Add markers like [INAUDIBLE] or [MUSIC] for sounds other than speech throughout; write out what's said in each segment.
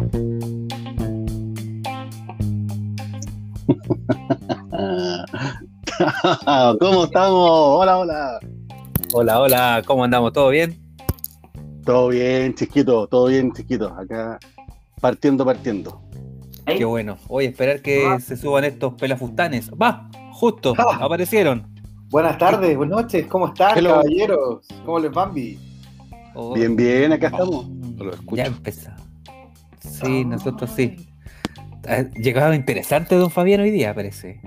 [LAUGHS] ¿Cómo estamos? Hola, hola. Hola, hola, ¿cómo andamos? ¿Todo bien? Todo bien, chiquito, todo bien, chiquito. Acá partiendo, partiendo. Qué bueno. Voy a esperar que se suban estos pelafustanes. Va, justo, Ah. aparecieron. Buenas tardes, buenas noches, ¿cómo están, Hello. caballeros? ¿Cómo les van? Oh, Bien, bien, acá estamos. Lo Ya empezó. Sí, nosotros sí. Ha llegado interesante don Fabián hoy día, parece.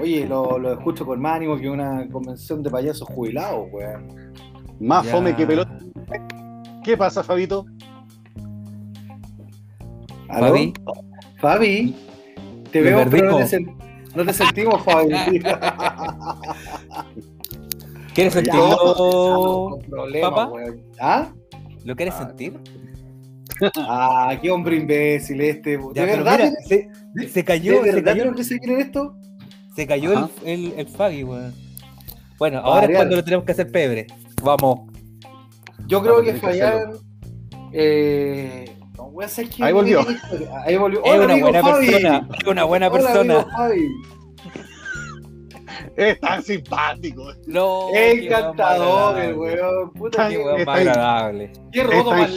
Oye, lo, lo escucho con más ánimo que una convención de payasos jubilados, weón. Más Ya. fome que pelota. ¿Qué pasa, Fabito? ¿Aló? Fabi, Fabi, te Me veo, pero no te, sen- no te sentimos, Fabi. ¿quieres sentirlo? con problemas, papá? ¿Ah? ¿Lo quieres Ah, sentir? Ah, qué hombre imbécil este. ¿De Ya, pero verdad? mira, se, se ¿De cayó, se verdad que seguir en esto? se cayó Ajá. el, el, el Fabi, weón. Bueno, ahora es cuando lo tenemos que hacer pebre. Vamos. Yo creo Vamos a que Fabián. Eh, no, ¿sabes qué? Ahí volvió. Ahí volvió. Es una amigo buena Fabi. persona. Es una buena Hola, persona. amigo Fabi. Es tan simpático. No, Encantador, weón el más weón. Puta que weón más agradable. Qué roto Está más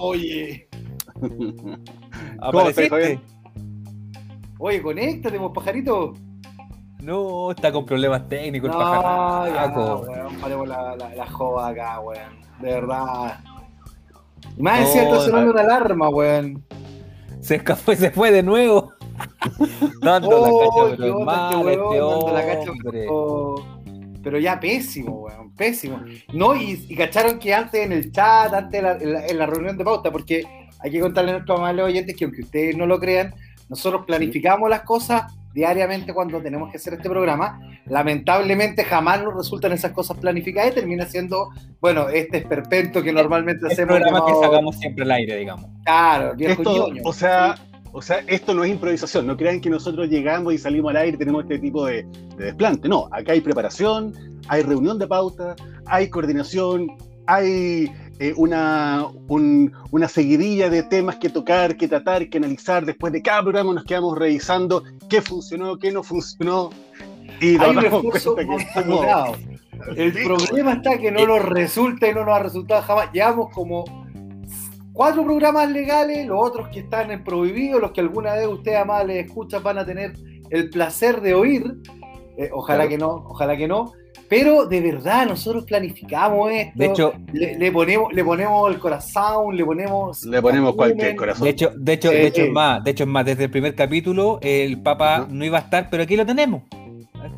oye. [LAUGHS] ¿Cómo estás, ¿Apareciste? Oye, conéctate, vos, pajarito. No, está con problemas técnicos el No, ya, pajarraco. weón, paremos la, la, la joda acá, weón. De verdad. Y más No, decía, está sonando una alarma, weón. Se escapó y se fue de nuevo. [LAUGHS] Dando Oh, la qué cacha, pero mal este cacha, ya pésimo, weón, pésimo. No, y, y cacharon que antes en el chat, antes en la, en la- en la reunión de pauta, porque hay que contarle a nuestros amables oyentes que aunque ustedes no lo crean, nosotros planificamos las cosas diariamente cuando tenemos que hacer este programa. Lamentablemente jamás nos resultan esas cosas planificadas y termina siendo, bueno, este esperpento que normalmente El hacemos. programa que llamado- sacamos siempre al aire, digamos. Claro, viejo Esto, ñoño. o sea, o sea, esto no es improvisación. No crean que nosotros llegamos y salimos al aire y tenemos este tipo de, de desplante. No, acá hay preparación, hay reunión de pauta, hay coordinación, hay eh, una, un- una seguidilla de temas que tocar, que tratar, que analizar. Después de cada programa nos quedamos revisando qué funcionó, qué no funcionó. Y Hay un que estamos- mancomunado. El problema está que no nos resulta y no nos ha resultado jamás. Llevamos como cuatro programas legales, los otros que están en prohibido, los que alguna vez ustedes, amables escuchas, van a tener el placer de oír. Eh, ojalá Claro. que no, ojalá que no. Pero de verdad, nosotros planificamos esto. De hecho, le, le ponemos, le ponemos el corazón, le ponemos. Le ponemos cualquier corazón. de hecho, de hecho, de Eh, es eh. más, de hecho es más, desde el primer capítulo el Papa no iba a estar, pero aquí lo tenemos.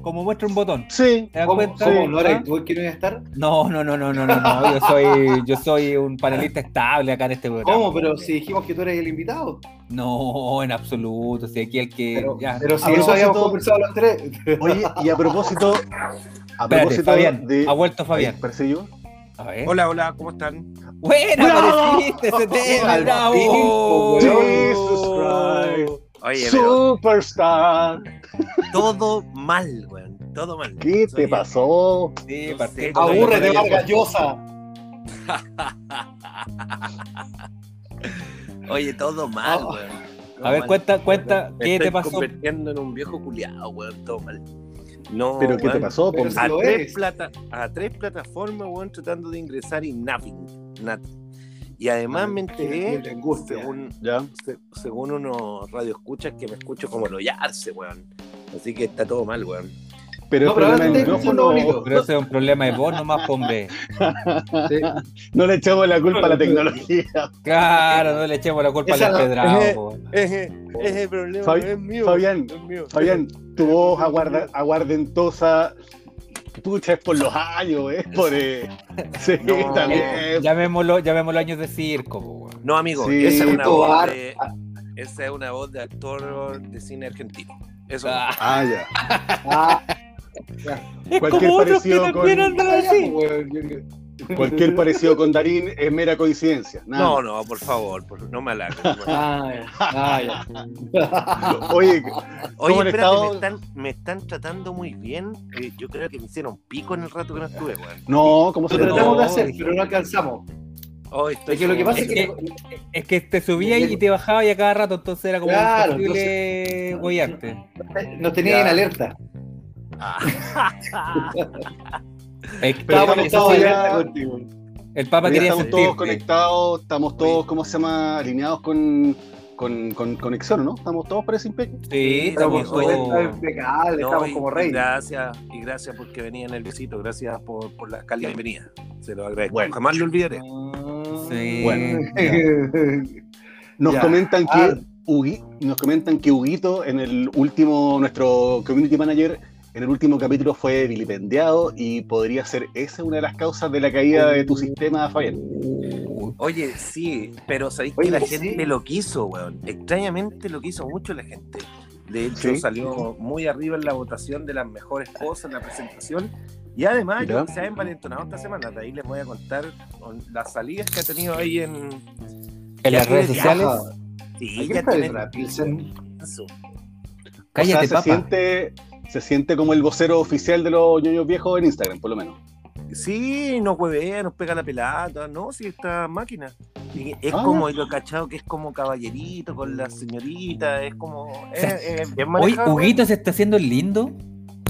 Como muestra un botón. Sí, ¿Te das ¿Cómo, cuenta? cómo, ¿No eres ¿Ah? tú que no iba a estar? No, no, no, no, no, no, no. Yo soy, yo soy un panelista estable acá en este programa. ¿Cómo? Pero si dijimos que tú eres el invitado. No, en absoluto. Si aquí el que. Pero, ya. pero si A eso habíamos conversado los tres. Oye, y a propósito, a Espérate, propósito Fabián. de. Ha vuelto Fabián. Ay, ¿parece yo? A ver. Hola, hola, ¿cómo están? ¡Buena! ¡Bravo! ¡Apareciste ese [LAUGHS] tema! ¡Bravo! Jesus Christ. Oye, pero Superstar. Todo mal, weón. Todo mal. ¿Qué Soy- te pasó? Sí, No sé, Vargas de- Llosa. [LAUGHS] Oye, todo mal, Ah. weón. Todo A ver, mal. cuenta, cuenta, Me ¿qué estoy te pasó? convirtiendo en un viejo culiado, weón. Todo mal. No, ¿Pero qué te pasó? Si A lo tres, plata, a tres plataformas, weón, tratando de ingresar y nothing. Nada. Y además me enteré, según, se- según unos radioescuchas, que me escucho como lo yarse, weón. Así que está todo mal, weón. Pero No, el pero problema escuchando micrófono. Pero ese es un problema de vos nomás, hombre. Sí. No le echamos la culpa a la tecnología. Claro, no le echemos la culpa Esa al empedrado. Ese- po. Ese, ese problema Fabi- no es mío. Fabián, no es mío. Fabián, tu voz aguarda- aguardentosa. Pucha, es por los años, es por. eh, Sí, No. también. Llamémoslo, llamémoslo años de circo, weón. No, amigo, Sí, esa, es una voz de, esa es una voz de actor de cine argentino. Eso. Ah, Ah, ya. [LAUGHS] Ah, es Cualquier como otros que también con- andan ya, así. pues, weón, yo- Cualquier [LAUGHS] parecido con Darín es mera coincidencia. nada no, no, por favor, por- no me alargues. [LAUGHS] Ah. Ah. [LAUGHS] Oye, Oye, espérate, estado? me están, me están tratando muy bien. Eh, yo creo que me hicieron pico en el rato que no estuve, no, ¿cómo se tratamos de hacer, pero no alcanzamos. Oh, Es que lo que pasa es Es que. que, es que te subía y te bajaba y a cada rato, entonces era como Claro, imposible huearte. Nos tenía en alerta. Es que- Pero Estábamos estamos todos en ya- alerta contigo. el Papa Ya quería estamos todos sentirte. conectados, estamos todos, ¿cómo se llama? Alineados con, con, con conexión, ¿no? Estamos todos para ese impeque. Sí, Estamos estamos oye, todos No, estamos y- como reyes. Gracias, y gracias porque venía en el visito, gracias por, por la calidad bienvenida. Se lo agradezco. Bueno. Jamás lo olvidaré. Sí. Bueno. [LAUGHS] Nos Ya. comentan que Ah. Hugui- nos comentan que Huguito en el último, nuestro community manager, en el último capítulo fue vilipendiado y podría ser esa una de las causas de la caída de tu sistema, Fabián. Oye, sí, pero sabéis Oye, que la sí. gente lo quiso, weón. Extrañamente lo quiso mucho la gente. De hecho, Sí. salió muy arriba en la votación de las mejores cosas, la presentación. Y además, Mira. yo, se ha envalentonado esta semana. De ahí les voy a contar con las salidas que ha tenido ahí en. En las redes sociales. Sí, ¿A qué ya está tienen-. Cállate, o sea, se Papa. siente, se siente como el vocero oficial de los ñoños viejos en Instagram, por lo menos. Sí, nos huevea, nos pega la pelata, no, si esta máquina. Es Ah. como, y lo cachado que es como caballerito con la señorita, es como. Es, es bien Hoy Huguito se está haciendo el lindo.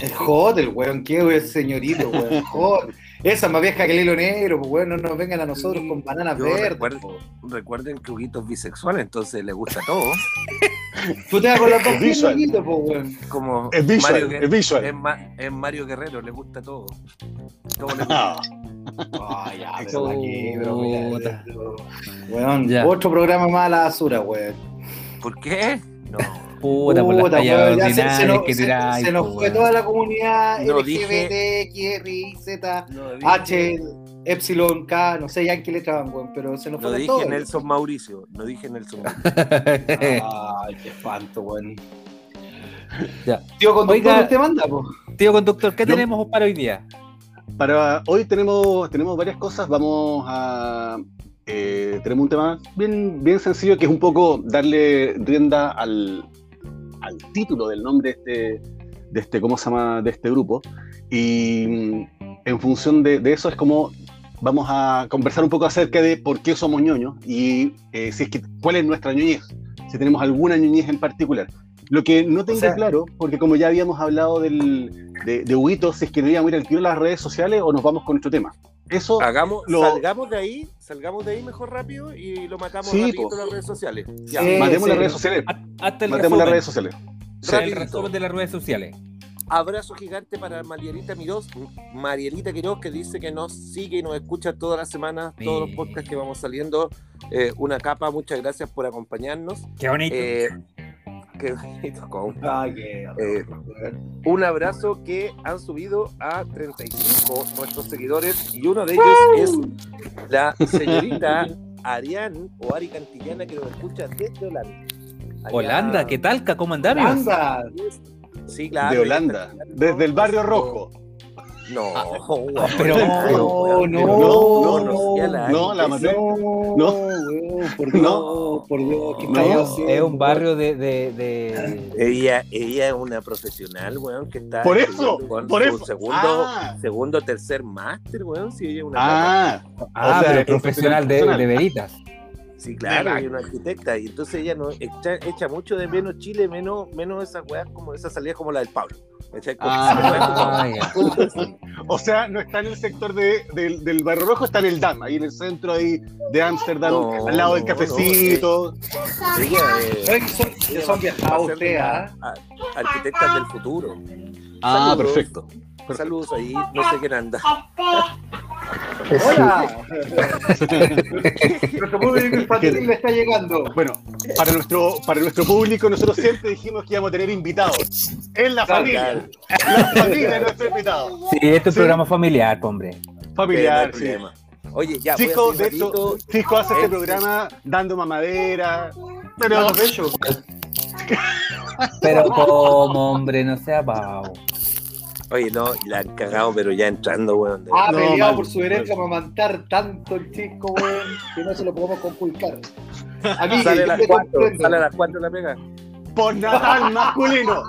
Es hot el weón, qué weón, señorito, weón, [LAUGHS] hot. Esa es más vieja que el hilo negro, pues weón, no nos vengan a nosotros Sí, con bananas verdes. po. Recuerden que Huguito es bisexual, entonces le gusta todo. Tú te vas con las dos Es visual. piernas, po, weón. Como Es visual, Mario, es visual. es Ma- es Mario Guerrero, le gusta todo. Todo le gusta. Ah, ya, pero aquí, pero, mira, Puta. pero- Weón, Ya. otro programa más a la basura, weón. ¿Por qué? No. Puta, por las tallas se- nos- que se- tiráis, se nos po, fue toda la comunidad No LGBT, Y, Z, dije, H, Epsilon, K, no sé ya en qué letra van, weón, pero se nos lo fue dije todo. Nelson Mauricio. Lo dije Nelson Mauricio. Ay, qué espanto, weón. Ya. Tío conductor, Oiga- usted manda, po. Tío conductor, ¿qué Yo- tenemos para hoy día? Para hoy tenemos, tenemos varias cosas. Vamos a. eh, tenemos un tema bien, bien sencillo que es un poco darle rienda al, al título del nombre de este, de este, ¿cómo se llama? De este grupo. Y mm, en función de, de eso es como vamos a conversar un poco acerca de por qué somos ñoños y eh, si es que, cuál es nuestra ñoñez, si tenemos alguna ñoñez en particular. Lo que no tengo sea- claro, porque como ya habíamos hablado del, de, de Huguito, si es que no íbamos a ir al tiro a las redes sociales o nos vamos con nuestro tema. Eso, Hagamos, Lo- salgamos de ahí, salgamos de ahí mejor rápido y lo matamos Sí, rapidito po. en las redes sociales. Ya. Sí. matemos las redes sociales. Hasta el Matemos las redes sociales. El resumen de las redes sociales. Abrazo gigante para Marielita Mirós, Marielita Quiroz, que dice que nos sigue y nos escucha todas las semanas, todos los podcasts que vamos saliendo. Eh, una capa, muchas gracias por acompañarnos. Qué bonito. Eh, qué bonito, qué Eh, un abrazo que han subido a 35 nuestros seguidores y uno de ellos es la señorita Arián o Ari Cantillana que nos escucha desde Holanda. Allá- Holanda, ¿qué tal? ¿Cómo andamos? Anda. Sí, claro. de Holanda, desde el barrio rojo. No, Ah, [LAUGHS] pero- No, no, No, no, la- No, la No, maté. no, por Dios, No. por Dios, ¿qué No. estamos Es, un barrio de, de, de- Ella, ella es una profesional, weón, que está Por eso, por su eso. segundo, Ah. segundo, tercer máster, weón, si ella es una Ah, Ah, O sea, pero es profesional de, profesional. de veritas. Sí, claro, y una arquitecta. Y entonces ella no echa, echa mucho de menos Chile, menos, menos esas weas como esas salidas como la del Pablo. Ah, [LAUGHS] o sea, no está en el sector de- del, del barrio rojo, está en el DAM, ahí en el centro ahí de Ámsterdam, No, al lado del no, cafecito. Ella, eh, Ay, que son, viajados ustedes, ¿ah? a- arquitectas del futuro. ah, Saludos. perfecto. Saludos ahí, no sé quién anda. Hola. [LAUGHS] Nuestro público infantil le está llegando. Bueno, para nuestro, para nuestro público, nosotros siempre dijimos que íbamos a tener invitados. En la familia. La familia es nuestro invitado. Sí, este es un programa familiar, hombre. Familiar, sí. Oye, ya, voy a Chico, hacer de hecho, hace este Eh, programa dando mamadera. Pero Pero como, hombre, no sea pavo. Oye, no, la han cagado, pero ya entrando, weón. de- ha No, peleado mal, por su derecho a amamantar tanto el chico, weón, que no se lo podemos conculcar. A mí, Sale a las te 4, comprendo. sale a las 4 la pega. postnatal masculino.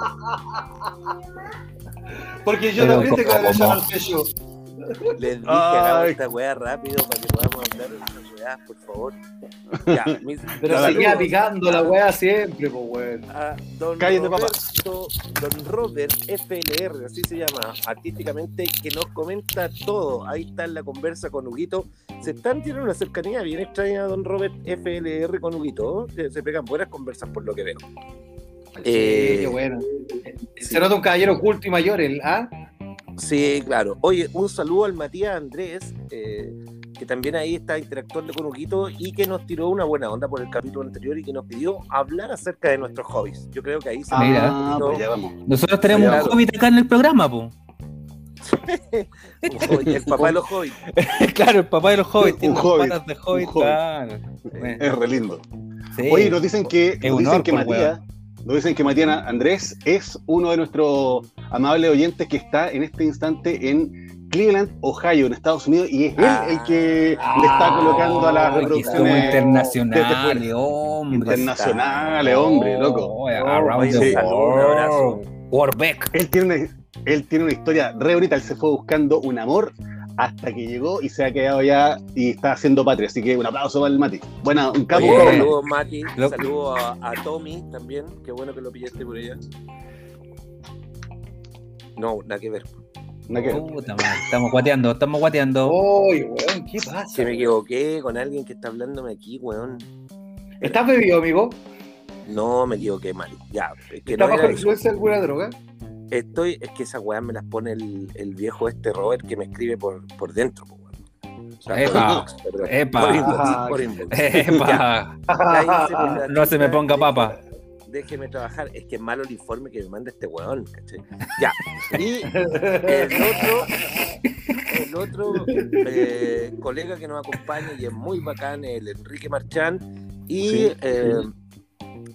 Porque yo Pero también tengo ¿cómo? derecho al pecho. Les dije, Ay. hagamos esta weá rápido para que podamos hablar weá, por favor. [LAUGHS] Ya, mis- Pero Claro. seguía picando la weá siempre, pues weón. don Cállate, papá. Roberto, don Robert FLR, así se llama artísticamente, que nos comenta todo. Ahí está en la conversa con Huguito. Se están teniendo una cercanía bien extraña don Robert FLR con Huguito. Se, se pegan buenas conversas por lo que veo. Eh, Sí, bueno. Se nota un caballero oculto y mayor, el ¿ah? Sí, claro. Oye, un saludo al Matías Andrés, eh, que también ahí está interactuando con Huguito y que nos tiró una buena onda por el capítulo anterior y que nos pidió hablar acerca de nuestros hobbies. Yo creo que ahí se Mira. Ah, pues ya vamos. Nosotros tenemos un hobbit acá en el programa, po. [LAUGHS] El papá de los hobbies. [LAUGHS] claro, el papá de los hobbits Un tiene hobbit, patas de hobbit, claro. Es re lindo. sí. Oye, nos dicen que, Es nos un dicen que orco, Matías, nos dicen que Matías Andrés es uno de nuestros amables oyentes que está en este instante en Cleveland, Ohio, en Estados Unidos, y es él Ah. el que le está colocando las Ay, que somos reproducciones internacionales, hombre. internacionales, hombre, loco. Oh, around the un abrazo. world. Warbeck. Él tiene una, él tiene una historia re bonita, él se fue buscando un amor hasta que llegó y se ha quedado ya y está haciendo patria, así que un aplauso para el Mati. Buena, un capo, Oye, saludos Mati, Lo- saludos a, a Tommy también, qué bueno que lo pillaste por allá. No, nada que ver. Ver. Puta madre, estamos guateando, estamos guateando. Oye, weón, ¿qué pasa? Que me equivoqué con alguien que está hablándome aquí, weón. ¿Estás bebido, amigo? No, me equivoqué mal. Ya, es que ¿Estás no bajo influencia de alguna droga? Estoy, es que esa weá me las pone el, el viejo este Robert que me escribe por, por dentro, po, weón. O sea, por Epa, inbox, epa. Por inbox, Ajá. por inbox. [LAUGHS] Epa, la no se me ponga papa. Déjeme trabajar. Es que es malo el informe que me manda este weón, ¿cachai? Ya. Y el otro, el otro eh, colega que nos acompaña y es muy bacán, el Enrique Marchán, y Sí. eh,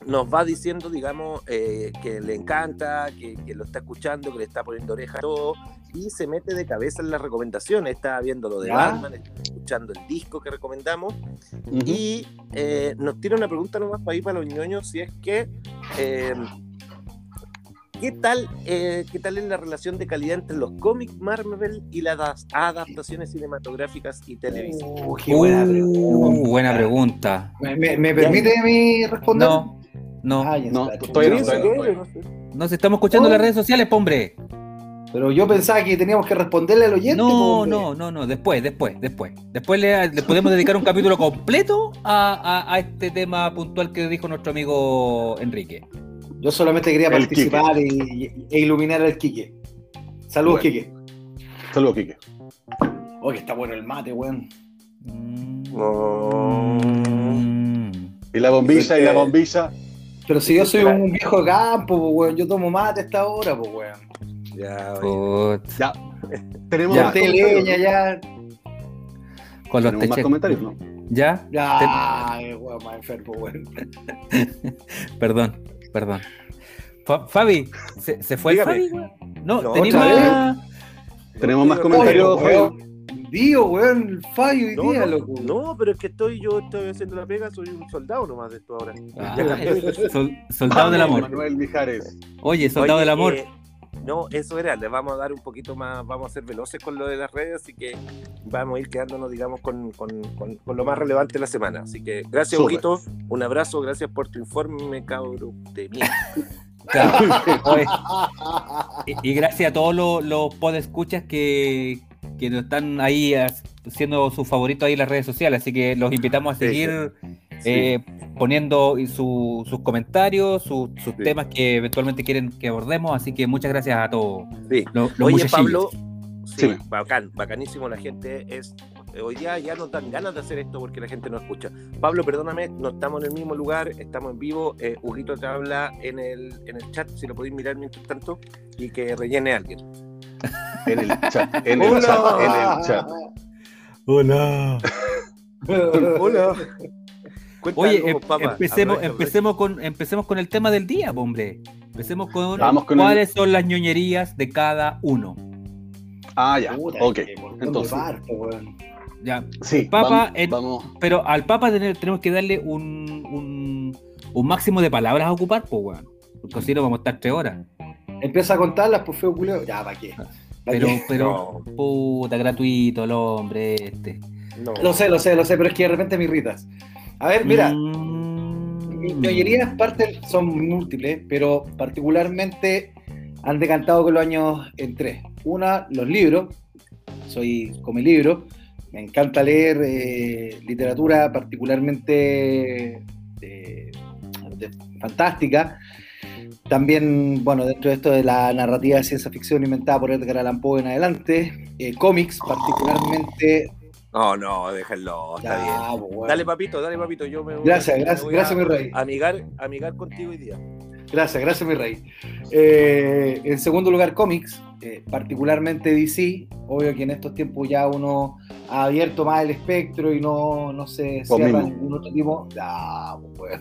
nos va diciendo, digamos, eh, que le encanta, que, que lo está escuchando, que le está poniendo oreja a todo, y se mete de cabeza en las recomendaciones. Está viendo lo de ¿Ya? Batman, está escuchando el disco que recomendamos, y eh, nos tiene una pregunta nomás para ir para los ñoños, si es que... eh, ¿Qué tal, eh, ¿Qué tal es la relación de calidad entre los cómics Marvel y las adaptaciones cinematográficas y televisivas? Uh, qué buena Uh, pregunta. buena pregunta. ¿Me, me- me permite a mí responder? No, no, en No, todavía no, todavía no, nos estamos escuchando en las redes sociales, hombre. Pero yo pensaba que teníamos que responderle al oyente. No, no, no, no, después, después, después. Después le, le podemos dedicar un capítulo completo a, a- a este tema puntual que dijo nuestro amigo Enrique. Yo solamente quería El participar y, y- e iluminar al Quique. Saludos, Bueno. Quique. Saludos, Quique. Oh, que está bueno el mate, weón. Mm. Y la bombilla, y la bombilla. Pero si yo soy un viejo de campo, po, weón, yo tomo mate a esta hora, pues, weón. Ya. Put, Ya. Tenemos Ya, más te comentarios. leña, ya. Con los Tenemos más comentarios, ¿no? ¿Ya? Ya, el weón más enfermo, weón. [LAUGHS] Perdón, perdón. Fa- Fabi, ¿se, se fue el. Fabi? weón? No, No, tenía otra más- Tenemos más comentarios, weón. Dio, weón, el fallo hoy No, día, no, loco. no, pero es que estoy, yo estoy haciendo la pega, soy un soldado nomás de esto ahora. [LAUGHS] Sol- soldado del amor. Manuel Mijares. Oye, soldado Oye, del amor. eh, no, eso era, le vamos a dar un poquito más, vamos a ser veloces con lo de las redes, así que vamos a ir quedándonos, digamos, con, con- con- con lo más relevante de la semana. Así que gracias. Huguito, un abrazo, gracias por tu informe, cabrón de mierda. Claro. Oye, y, y gracias a todos los, los podescuchas que, que nos están ahí haciendo sus favoritos ahí en las redes sociales. Así que los invitamos a Sí, seguir eh, poniendo su- sus comentarios, sus, sus Sí. temas que eventualmente quieren que abordemos. Así que muchas gracias a todos Sí. los, los Oye. Pablo, sí, Sí. bacán, bacanísimo la gente. es Hoy día ya nos dan ganas de hacer esto porque la gente no escucha. Pablo, perdóname, no estamos en el mismo lugar, estamos en vivo. Eh, Huguito te habla en el, en el chat, si lo podéis mirar mientras tanto, y que rellene a alguien. En el chat, en el Hola. chat, en el chat. Hola. [LAUGHS] Hola. Oye, em- papá. empecemos, Aprovecha, empecemos, con, empecemos con el tema del día, hombre. Empecemos con, Vamos con cuáles son las ñoñerías de cada uno. Ah, ya. Puta, Ok. Entonces, weón. Ya, sí. Papa, vamos, en- vamos. Pero al Papa tenemos que darle un, un, un máximo de palabras a ocupar, pues, weón. Porque si no vamos a estar tres horas. Empieza a contarlas, pues feo culeo. Ya, ¿para qué? Pero, [LAUGHS] pero, puta, gratuito el hombre este. No. Lo sé, lo sé, lo sé, pero es que de repente me irritas. A ver, mira, Mm. mis ñoñerías parte son múltiples, pero particularmente han decantado con los años en tres. Una, los libros. Soy come libro. Me encanta leer eh, literatura particularmente eh, de- fantástica. También, bueno, dentro de esto de la narrativa de ciencia ficción inventada por Edgar Allan Poe en adelante, eh, cómics, particularmente. No, no, déjenlo, está Ya, bien. pues, bueno. Dale, papito, dale, papito. Yo me voy Gracias, me gracias, voy gracias, a mi rey. Amigar, amigar contigo hoy día. Gracias, gracias, mi rey. Eh, en segundo lugar, cómics, eh, particularmente DC. Obvio que en estos tiempos ya uno ha abierto más el espectro y no, no se cierra mismo. ningún otro tipo. Ah, pues.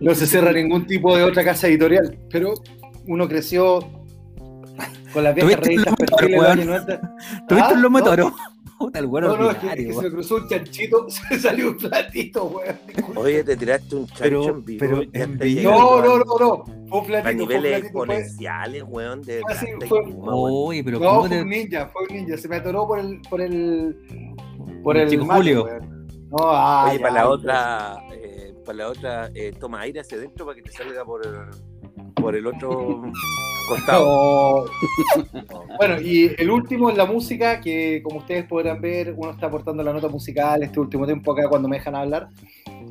No se cierra ningún tipo de otra casa editorial. Pero uno creció con las viejas ¿Tuviste revistas un perfiles de los weón? años 90. ¿Tuviste un lomo de? Puta, el bueno No, no, es que, es que se cruzó un chanchito, [LAUGHS] se salió un platito, weón. Oye, te tiraste un chancho Pero- en vivo. pero en No, a- no, no, no. Fue un A platito, un niveles platito. Fue, exponenciales, weón, de Ah, sí, fue- espuma, weón. Uy, pero No, ¿cómo fue te... un ninja, fue un ninja. Se me atoró por el. por el. por el. Chico mate, Julio. weón. No, ah, Oye, ya, para la ya. otra, eh, para la otra, eh, toma aire hacia adentro para que te salga por el, por el otro [LAUGHS] bueno, y el último en la música, que como ustedes podrán ver, uno está aportando la nota musical este último tiempo acá cuando me dejan hablar.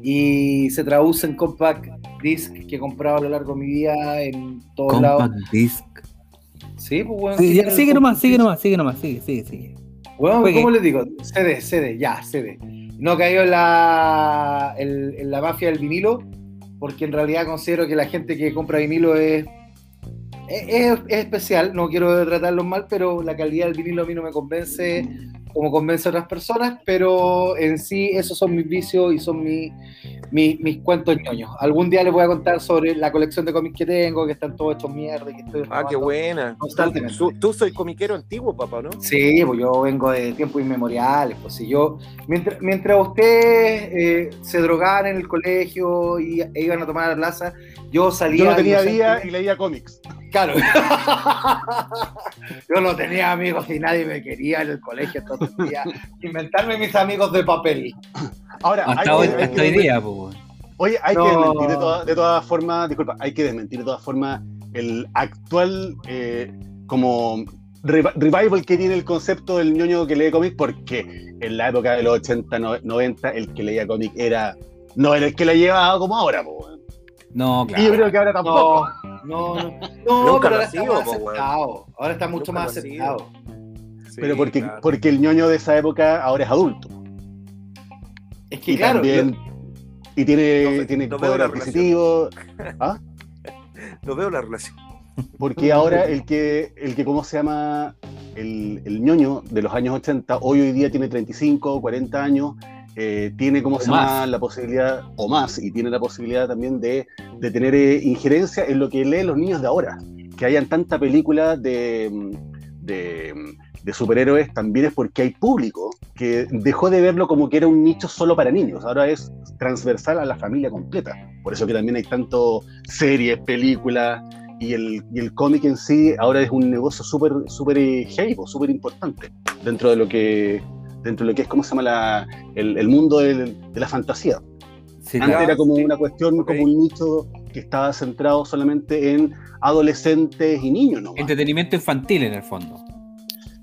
Y se traduce en compact disc que he comprado a lo largo de mi vida en todos lados. Compact disc. Sí, pues bueno. Sí, ¿qué ya, tiene el sigue nomás, sigue nomás, sigue nomás, sigue, sigue, sigue. Bueno, Juegue. ¿cómo les digo? CD, CD, ya, CD. No cayó en la, en, en la mafia del vinilo, porque en realidad considero que la gente que compra vinilo es, es, es- es especial. No quiero tratarlos mal, pero la calidad del vinilo a mí no me convence como convence a otras personas, pero en sí esos son mis vicios y son mi- mi- mis cuentos ñoños. Algún día les voy a contar sobre la colección de cómics que tengo, que están todos hechos mierda que estoy Ah, qué buena. Constantemente. tú, tú soy comiquero antiguo, papá, ¿no? Sí, pues yo vengo de tiempos inmemoriales. Pues si yo, mientras, mientras ustedes eh, se drogaban en el colegio y, e iban a tomar la plaza, yo salía. Yo no tenía día y leía cómics. Claro. [LAUGHS] yo no tenía amigos y nadie me quería en el colegio. Entonces quería inventarme mis amigos de papel. Ahora, hay Hasta que- hoy, hay que hasta hoy día, pues. Oye, hay No. que desmentir de, toda- de todas formas, disculpa, hay que desmentir de todas formas el actual eh, como revi- revival que tiene el concepto del ñoño que lee cómics, porque en la época de los 80, no- 90, el que leía cómic era no era el que la llevaba como ahora, po, No, Y yo creo claro. que ahora tampoco. No, no, no. [LAUGHS] No, Nunca pero ahora está sido, más aceptado. Ahora está mucho Nunca más aceptado. Sí, pero porque, claro. porque el ñoño de esa época ahora es adulto. Es que y claro, también y tiene, No- tiene no veo poder la adquisitivo. ¿Ah? [LAUGHS] No veo la relación. Porque ahora el que, el que ¿cómo se llama? El, el ñoño de los años 80, hoy hoy día tiene 35, 40 años, eh, tiene, ¿cómo O se llama? La posibilidad, o más, y tiene la posibilidad también de, de tener eh, injerencia en lo que leen los niños de ahora. Que hayan tanta película de, de, de superhéroes también es porque hay público que dejó de verlo como que era un nicho solo para niños, ahora es transversal a la familia completa. Por eso que también hay tanto series, películas, y el, y el cómic en sí ahora es un negocio súper heavy, po, súper importante dentro de lo que dentro de lo que es cómo se llama la, el, el mundo del- de la fantasía. Sí, Antes claro. era como sí. una cuestión, como un nicho que estaba centrado solamente en adolescentes y niños, ¿no? Entretenimiento infantil en el fondo.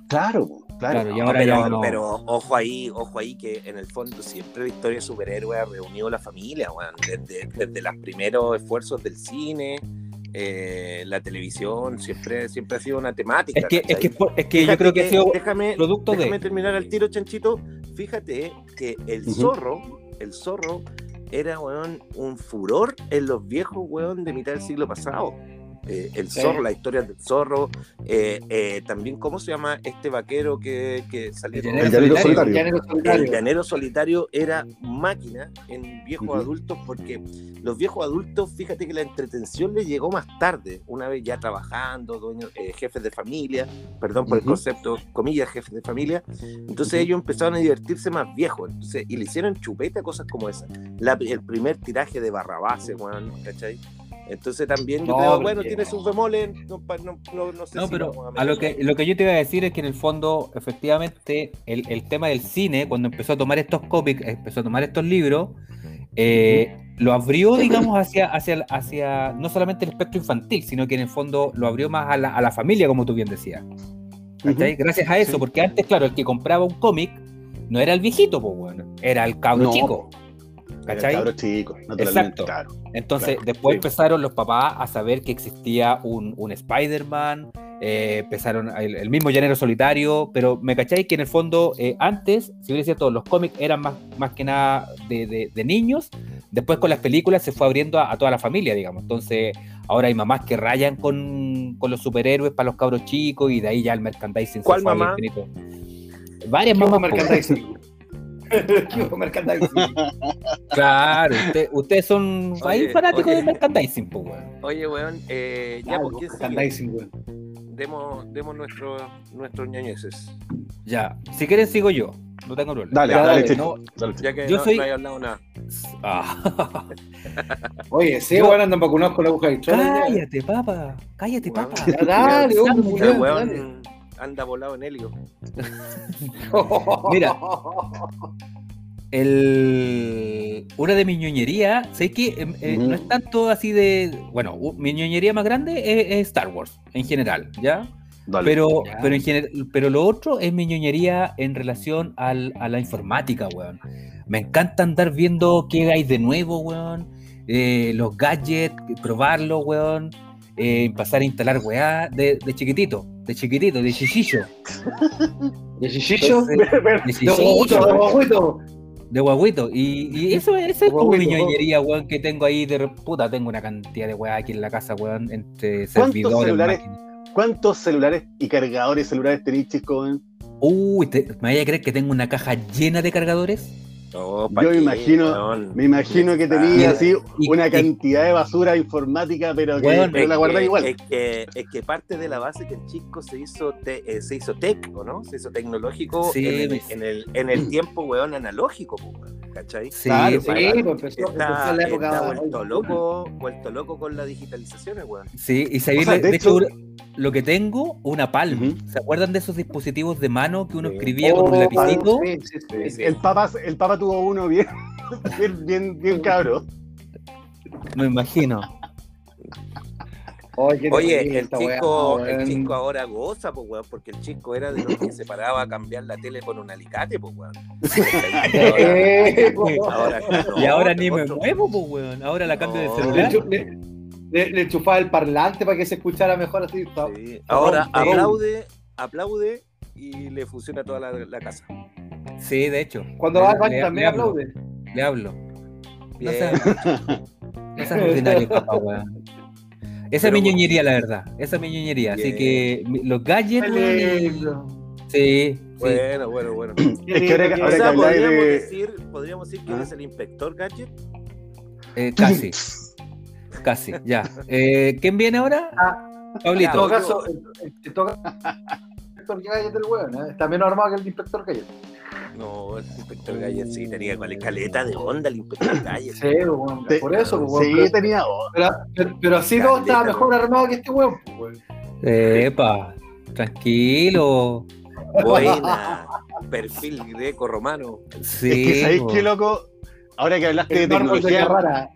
Claro, claro. Claro, y ahora pero, ya no. pero ojo ahí, ojo ahí que en el fondo siempre la historia de superhéroes ha reunido a la familia, weón. Desde, desde los primeros esfuerzos del cine, eh, la televisión, siempre, siempre ha sido una temática. Es que, es que, es que yo creo que ha sido déjame, producto déjame de. terminar al tiro, chanchito. Fíjate que el zorro, el zorro era weón, un furor en los viejos weón de mitad del siglo pasado. Eh, el Sí. zorro, la historia del zorro, eh, eh, también cómo se llama este vaquero que, que salió El con- El llanero solitario. Llanero el llanero solitario era máquina en viejos Ujú. adultos porque los viejos adultos, fíjate que la entretención les llegó más tarde, una vez ya trabajando, dueños, eh, jefes de familia, perdón por el Ujú. concepto, comillas, jefes de familia. Entonces Ujú. ellos empezaron a divertirse más viejos, entonces, y le hicieron chupete a cosas como esas. La- el primer tiraje de Barrabás, ¿cachai? Entonces también yo No, creo, porque- bueno, tiene sus bemoles, no, pa- no, no, no sé No, si pero a lo que, lo que yo te iba a decir es que en el fondo, efectivamente, el, el tema del cine, cuando empezó a tomar estos cómics, empezó a tomar estos libros, eh, lo abrió, digamos, hacia, hacia, hacia no solamente el espectro infantil, sino que en el fondo lo abrió más a la, a la familia, como tú bien decías. ¿Cachai? Gracias a eso, Sí. porque antes, claro, el que compraba un cómic no era el viejito, pues bueno, era el cabro No, chico. ¿Cachai? Cabros chicos, naturalmente, Exacto. claro. Entonces, Claro, después sí. empezaron los papás a saber que existía un, un Spider-Man, eh, empezaron el, el mismo Llanero Solitario, pero me cacháis que en el fondo, eh, antes, si hubiera sido todos los cómics eran más, más que nada de, de- de niños, después con las películas se fue abriendo a, a toda la familia, digamos. Entonces, ahora hay mamás que rayan con, con los superhéroes para los cabros chicos y de ahí ya el merchandising ¿Cuál se fue al mamá? infinito. Varias ¿Qué hubo mamás. merchandising? [LAUGHS] [LAUGHS] ¿Qué hubo merchandising? Claro, usted- ustedes son ahí fanáticos oye. del merchandising, pues, weón. Oye, weón, eh, ya, pues, weón. Demos, demos nuestro, nuestros ñoñeces. Ya, si quieren sigo yo, no tengo problema. Dale, Ya, dale, dale, no. Ya que Yo no, soy- no hay hablado nada. [LAUGHS] Ah. [LAUGHS] Oye, sí, weón, andan vacunados con la aguja de cállate, papá, cállate, Weón. papá. Ya, hombre, dale. weón anda volado en helio. [LAUGHS] Mira. El... Una de mis ñoñerías, sé que em, eh, no es tanto así de. Bueno, mi ñoñería más grande es, es Star Wars, en general, ¿ya? Dale. Pero, Ya. pero, en general, pero lo otro es mi ñoñería en relación al- a la informática, weón. Me encanta andar viendo qué hay de nuevo, weón. eh, los gadgets, probarlo, weón. eh, pasar a instalar weá de, de chiquitito, de chiquitito, [LAUGHS] de chichillo. ¿De? Entonces, De chichillo, de guaguito. de guaguito. Y, y eso, eso es como mi Guaguito, ñoñería, weón, que tengo ahí de puta, tengo una cantidad de weá aquí en la casa, weón, entre ¿Cuántos servidores, celulares? ¿Cuántos celulares y cargadores celulares tenéis, chico? weón? Uy, te- ¿me vaya a creer que tengo una caja llena de cargadores? No, ¿pa' Yo me imagino-? Me imagino que tenía así una cantidad de basura informática, pero que Weón, pero la que- igual. Es que, es que parte de la base que el chico se hizo te- eh, se hizo tech, ¿o no? Se hizo tecnológico Sí, en, el, pues. en, el, en el tiempo, weón, analógico, pues, ¿cachai? Sí, Claro, Sí, pa- pues empezó, Está, en la está época. vuelto loco, vuelto loco con las digitalizaciones, weón. sí, y sabéis, O sea, de, de hecho, hecho- lo que tengo, una palm. Ujú. ¿Se acuerdan de esos dispositivos de mano que uno escribía con un Oh, lapicito? sí, sí, sí. Sí. El papa, el papa tuvo uno bien, [LAUGHS] bien, bien, bien cabro. Me imagino. Oye, el chico, weá, el chico ahora goza, pues, weón, porque el chico era de los que se paraba a cambiar la tele con un alicate, pues, weón. [LAUGHS] Ahora, ahora, [LAUGHS] y ahora ni me muevo, pues, weón. Ahora la cambio de No. Celular. Le- le- enchufaba el parlante para que se escuchara mejor así. Sí. Ahora aplaude, aplaude y le funciona toda la, la casa. Sí, de hecho. Cuando va al baño también hablo, aplaude. Le hablo. No seas, [LAUGHS] no seas ordinario, papá, weón. Esa es mi ñoñería, la verdad. Esa es mi ñoñería. Así que los gadgets, Sí, sí. Bueno, bueno, bueno. Es que ahora, que- O que sea, podríamos de. decir, podríamos decir que Ah. eres el inspector gadget. Eh, casi, [LAUGHS] casi, ya. Eh, ¿Quién viene ahora? En todo Pablito. caso, en- en todo caso, el inspector Gadget del weón, ¿eh? Está menos armado que el inspector Gadget. No, el inspector gadget sí tenía cual caleta de onda el inspector gadget. Sí, Te- por eso. Sí, pero, tenía voz. pero, pero- pero así todo estaba mejor armado que este weón, pues. Epa, tranquilo. Buena. Perfil greco romano. Sí. es que, ¿sabéis qué, loco? Ahora que hablaste de El de tecnología, Carrara.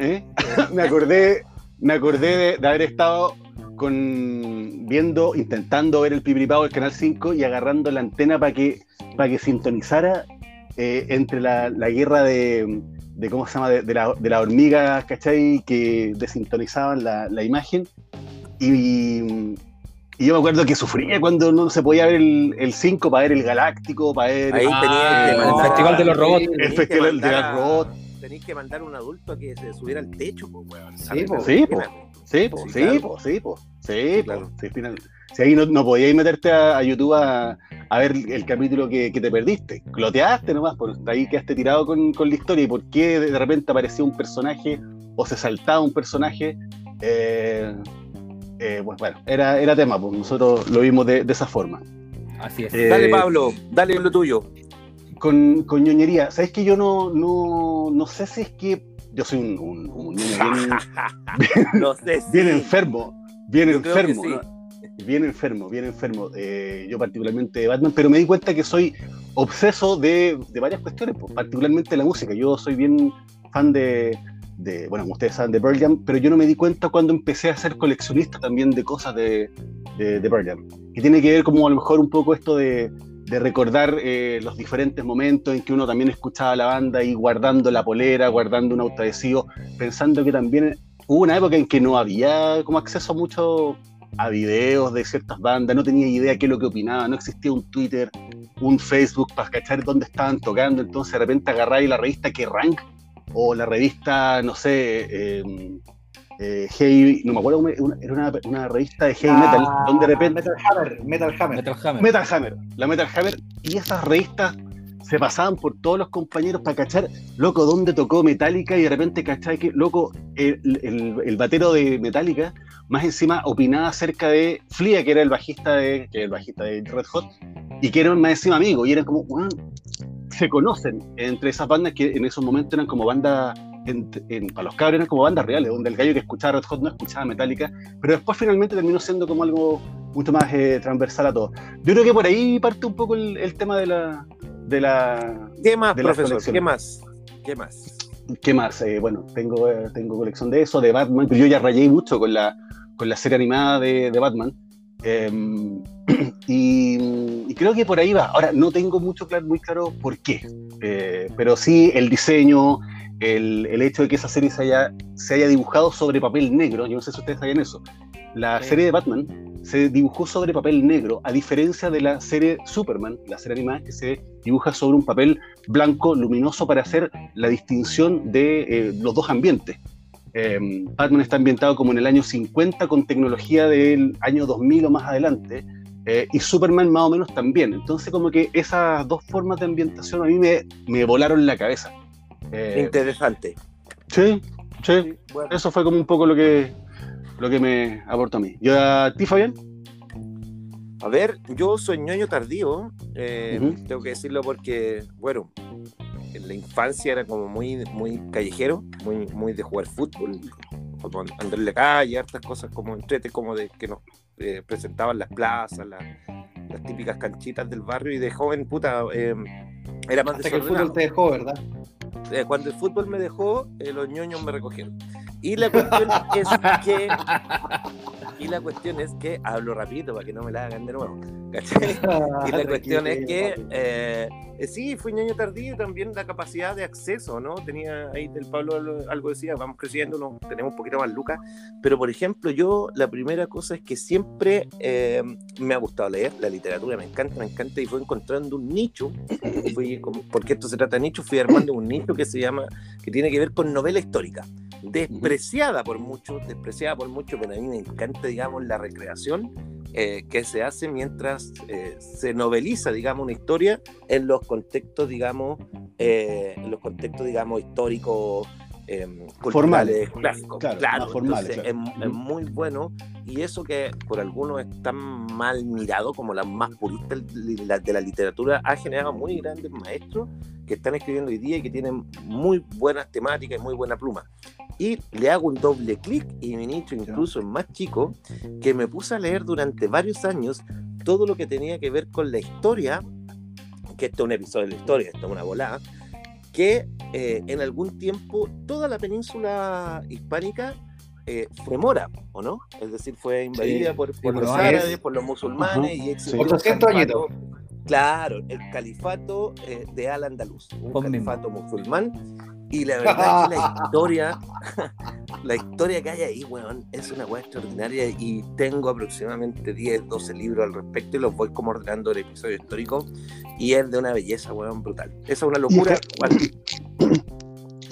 ¿Eh? [LAUGHS] me acordé, me acordé de, de haber estado con viendo, intentando ver el Pipiripao del Canal 5 y agarrando la antena para que, para que sintonizara eh, entre la, la guerra de, de, ¿cómo se llama? De, de la- de las hormigas, ¿cachai? Que desintonizaban la, la imagen. Y, y yo me acuerdo que sufría cuando no se podía ver el, el 5 para ver el Galáctico, para ver Ahí Ah, tenía que el. Festival de los Robots. el Festival de los Robots. Tenéis que mandar a un adulto a que se subiera al techo, pues, weón. Sí, po. Sí, po. Sí, po, Sí, sí, claro. po, sí, po, sí, Sí, po. claro. Sí, final- Si ahí no, no podíais meterte a, a YouTube a, a ver el capítulo que, que te perdiste. Cloteaste nomás, por ahí quedaste tirado con, con la historia y por qué de repente aparecía un personaje o se saltaba un personaje. Eh, eh, pues bueno, era, era tema, pues nosotros lo vimos de, de esa forma. Así es. Eh, Dale, Pablo, dale lo tuyo. Con, con ñoñería. ¿Sabes que yo no, no, no sé si es que yo soy un, un, un niño bien, [LAUGHS] no sé bien enfermo, bien Yo enfermo, sí. ¿no? bien enfermo, bien enfermo. Eh, yo particularmente de Batman, pero me di cuenta que soy obseso de, de varias cuestiones, pues, particularmente la música. Yo soy bien fan de, de, bueno, como ustedes saben, de Pearl Jam, pero yo no me di cuenta cuando empecé a ser coleccionista también de cosas de, de, de Pearl Jam. Que tiene que ver como a lo mejor un poco esto de, de recordar eh, los diferentes momentos en que uno también escuchaba la banda y guardando la polera, guardando un autoadhesivo, pensando que también hubo una época en que no había como acceso mucho a videos de ciertas bandas, no tenía idea qué es lo que opinaba, no existía un Twitter, un Facebook para cachar dónde estaban tocando, entonces de repente agarráis la revista que rank o la revista, no sé, eh, eh, Heavy, no me acuerdo, era una, una revista de Heavy Metal, Ah, donde de repente Metal Hammer, Metal Hammer. Metal Hammer. Metal Hammer, la Metal Hammer, y esas revistas se pasaban por todos los compañeros para cachar, loco, dónde tocó Metallica, y de repente cachai que, loco, el, el- el batero de Metallica, más encima opinaba acerca de Flia, que era el bajista de, que era el bajista de Red Hot, y que eran más encima amigos, y eran como, "Weón, se conocen entre esas bandas que en esos momentos eran como bandas, en- en- para los cabros eran como bandas reales, donde el gallo que escuchaba Red Hot no escuchaba Metallica, pero después finalmente terminó siendo como algo mucho más eh, transversal a todo. Yo creo que por ahí parte un poco el, el tema de la, de la... ¿Qué más, de profesor? ¿Qué más? ¿Qué más? ¿Qué más? Eh, bueno, tengo, eh, tengo colección de eso, de Batman, yo ya rayé mucho con la, con la serie animada de, de Batman. Eh, [CLEARS THROAT] y, y creo que por ahí va. Ahora, no tengo mucho claro, muy claro por qué, eh, pero sí el diseño, el, el hecho de que esa serie se haya, se haya dibujado sobre papel negro, yo no sé si ustedes sabían eso. La Sí. serie de Batman se dibujó sobre papel negro, a diferencia de la serie Superman, la serie animada que se dibuja sobre un papel blanco luminoso para hacer la distinción de eh, los dos ambientes. Eh, Batman está ambientado como en el año 50 con tecnología del año 2000 o más adelante, eh, y Superman más o menos también. Entonces como que esas dos formas de ambientación a mí me, me volaron la cabeza. Eh, Interesante. sí, sí, Sí, bueno. eso fue como un poco lo que, lo que me aportó a mí. ¿Y a ti, Fabián? A ver, yo soy ñoño tardío, eh, tengo que decirlo porque, bueno, en la infancia era como muy, muy callejero, muy, muy de jugar fútbol, como andar en la calle, hartas cosas como entrete, como de que nos eh, presentaban las plazas, las, las típicas canchitas del barrio, y de joven, puta, eh, era más Hasta que el fútbol te dejó, ¿verdad? Eh, cuando el fútbol me dejó, eh, los ñoños me recogieron. Y la cuestión es que. [LAUGHS] Y la cuestión es que hablo rapidito para que no me la hagan de nuevo. ¿cachai? [LAUGHS] Y la cuestión es que eh, sí, fui ñoño tardío y también la capacidad de acceso, ¿no? Tenía ahí del Pablo algo- decía, vamos creciendo, nos tenemos un poquito más lucas, pero por ejemplo yo la primera cosa es que siempre eh, me ha gustado leer, la literatura me encanta, me encanta y fui encontrando un nicho, fui como, porque esto se trata de nicho, fui armando un nicho que se llama, que tiene que ver con novela histórica, despreciada por muchos, despreciada por muchos, pero a mí me encanta, digamos, la recreación eh, que se hace mientras eh, se noveliza, digamos, una historia en los contextos, digamos, eh, en los contextos, digamos, históricos, eh, culturales, Formales. clásicos. Claro, Claro, formales, entonces claro. Es, es muy bueno y eso que por algunos es tan mal mirado como la más purista de la, de la literatura ha generado muy grandes maestros que están escribiendo hoy día y que tienen muy buenas temáticas y muy buena pluma. Y le hago un doble clic y mi nicho incluso es más chico, que me puse a leer durante varios años todo lo que tenía que ver con la historia, que esto es un episodio de la historia, esto es una volada, que eh, en algún tiempo toda la península hispánica eh, fue mora, ¿o no? Es decir, fue invadida Sí, por, sí, por por los árabes, por los musulmanes Ajá, y existió sí. el 800 califato- añitos. Claro, el califato eh, de Al Andaluz, un Con califato musulmán. Y la verdad es que la [LAUGHS] historia, [LAUGHS] la historia que hay ahí, weón, es una weá extraordinaria y tengo aproximadamente 10, 12 libros al respecto y los voy como ordenando el episodio histórico y es de una belleza, weón, brutal. Esa es una locura. [COUGHS]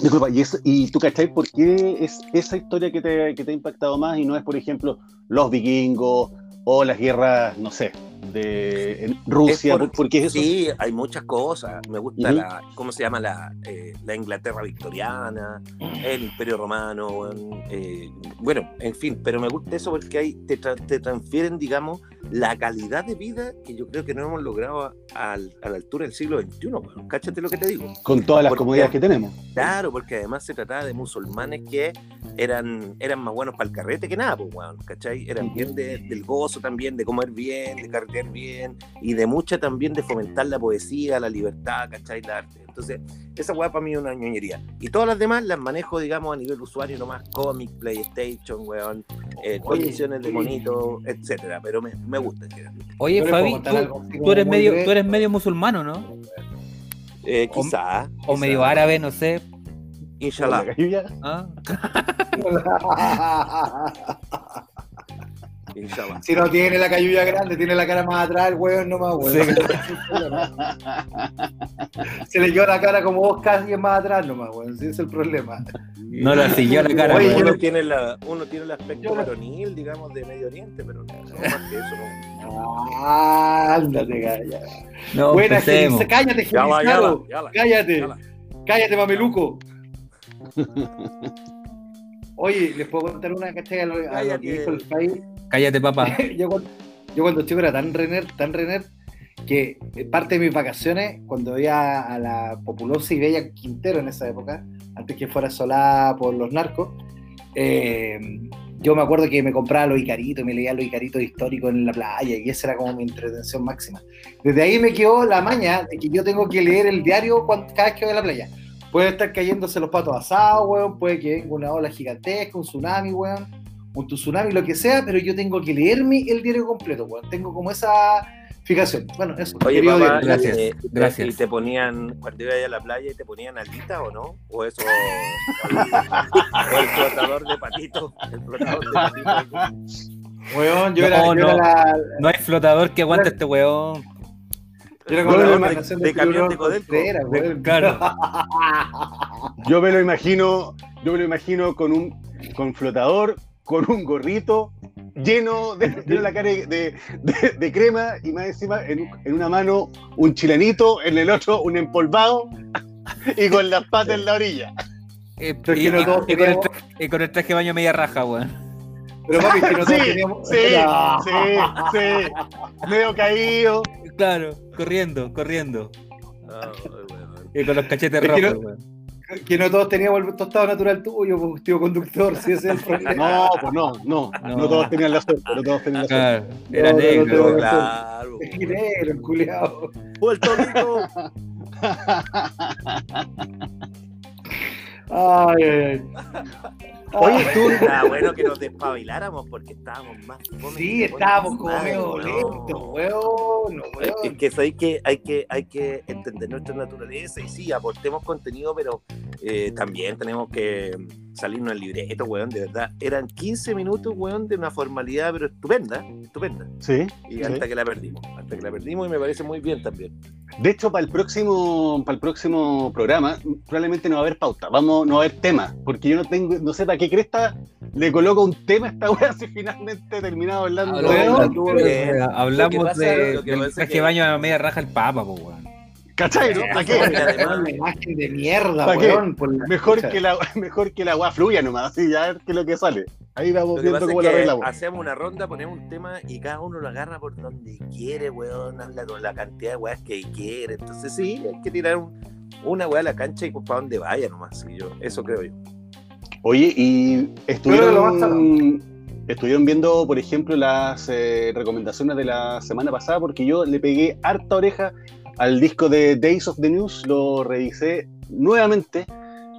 Disculpa, ¿y, es- ¿y tú cachai por qué es esa historia que te, que te ha impactado más y no es, por ejemplo, los vikingos o las guerras, no sé, de Rusia, Es por- porque es eso. Sí, hay muchas cosas. Me gusta la, ¿cómo se llama? La, eh, la Inglaterra victoriana, el Imperio Romano, eh, bueno, en fin, pero me gusta eso porque ahí te, tra- te transfieren, digamos, la calidad de vida que yo creo que no hemos logrado a, la altura del siglo XXI, weón. Cáchate lo que te digo. Con todas las Porque- comodidades que tenemos. Claro, porque además se trataba de musulmanes que eran, eran más buenos para el carrete que nada, pues, weón, ¿cachai? Eran bien de- del gozo también, de comer bien, de carretear bien, y de mucha también de fomentar la poesía, la libertad, ¿cachai? La arte. Entonces, esa weá para mí es una ñoñería. Y todas las demás las manejo, digamos, a nivel usuario nomás, cómic, PlayStation, weón, eh, colecciones de sí. monitos, etcétera, pero me, me gusta. Oye, Fabi, tú, eres medio, tú eres medio musulmano, ¿no? Eh, O- quizá. O quizá. medio árabe, no sé. Inshallah. ¿ah? [LAUGHS] [LAUGHS] Si no tiene la cayuya grande, tiene la cara más atrás, el weón nomás, weón. Se le quedó la cara como vos casi más atrás nomás, weón. Ese es el problema. No la siguió la cara. Oye, weón. uno, tiene la, uno tiene el aspecto varonil, digamos, de Medio Oriente, pero no, no más que eso. No. Ándate, calla. no, Buena, cállate, Ya va, ya Gelizaro. va, ya va. Cállate, cállate, mameluco. [LAUGHS] Oye, les puedo contar una ¿cachai? a lo, a lo Cállate. que dijo el país. Cállate, papá. [LAUGHS] yo, cuando, yo cuando chico era tan rener, tan rener, que parte de mis vacaciones, cuando veía a la populosa y bella Quintero en esa época, antes que fuera solada por los narcos, eh, yo me acuerdo que me compraba los Icaritos, me leía los Icaritos históricos en la playa, y esa era como mi entretención máxima. Desde ahí me quedó la maña de que yo tengo que leer el diario cada vez que voy a la playa. Puede estar cayéndose los patos asados, weón, puede que venga una ola gigantesca, un tsunami, weón, un tsunami, lo que sea, pero yo tengo que leerme el diario completo, weón. Tengo como esa fijación. Bueno, eso. Oye, papá, diario. gracias, eh, gracias. ¿Y te ponían, cuando iba a la playa, y te ponían alitas o no? ¿O eso? o el, o el flotador de patito. El flotador de patito. Weón, yo No, era, yo no. era la, No hay flotador que aguante este weón. yo era como no, la de de camión de Codelco. Claro. [LAUGHS] Yo me lo imagino, yo me lo imagino con un con flotador, con un gorrito lleno de, de la cara de, de- de crema y más encima en, un- en una mano un chilenito, en el otro un empolvado y con las patas en la orilla. Eh, y, con el traje, y con el traje de baño media raja, weón. Pero papi, que no Sí, teníamos. sí, [LAUGHS] sí, sí, medio caído. Claro, corriendo, corriendo. Ah, bueno. Y con los cachetes rojos, no- weón. Que no todos teníamos el tostado natural tuyo, pues, tío conductor, si ese es el [LAUGHS] problema. No, pues no, no, no, No. todos tenían la suerte, no todos tenían la suerte. Claro, era No, no, negro. no, Claro. Es dinero, el culiao. Puerto Rico. Ay, ay, ay. Oye, tú, Está bueno que nos despabiláramos porque estábamos más. Sí, estábamos como medio weón. lentos, weón. Es que sabéis que hay que hay que entender nuestra naturaleza y sí, aportemos contenido, pero eh, también tenemos que salirnos del libreto, weón, de verdad. Eran 15 minutos, weón, de una formalidad, pero estupenda, estupenda. sí, Y sí. hasta que la perdimos, hasta que la perdimos y me parece muy bien también. De hecho, para el próximo, para el próximo programa, probablemente no va a haber pauta, vamos, no va a haber tema, porque yo no tengo, no sé para qué cresta le coloco un tema a esta wea [LAUGHS] si finalmente he terminado hablando. Hablamos, estuvo de- bien. hablamos Lo que pasa- de, lo que del pasa traje que- de baño a media raja el papa, pues, weón. ¿Cachai, no? ¿Para qué? Porque además- Una imagen de mierda, ¿Para qué? weón. por la Mejor que, la, [LAUGHS] mejor que la agua fluya nomás, así ya a ver qué es lo que sale. Ahí vamos Lo viendo cómo es la que arreglamos. hacemos una ronda, ponemos un tema y cada uno lo agarra por donde quiere, weón, habla con la cantidad de weas que quiere. Entonces sí, hay que tirar un- una wea a la cancha y pues para donde vaya nomás. y yo, eso creo yo. Oye, y estuvieron, estuvieron viendo, por ejemplo, las eh, recomendaciones de la semana pasada, porque yo le pegué harta oreja al disco de Days of the News, lo revisé nuevamente,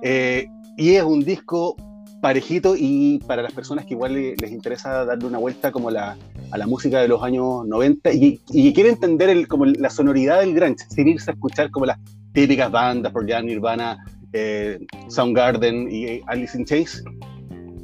eh, y es un disco parejito y para las personas que igual le- les interesa darle una vuelta como la, a la música de los años 90 y, y quiere entender como la sonoridad del grunge, sin irse a escuchar como las típicas bandas, por ya Nirvana, eh, Soundgarden y eh, Alice in Chains,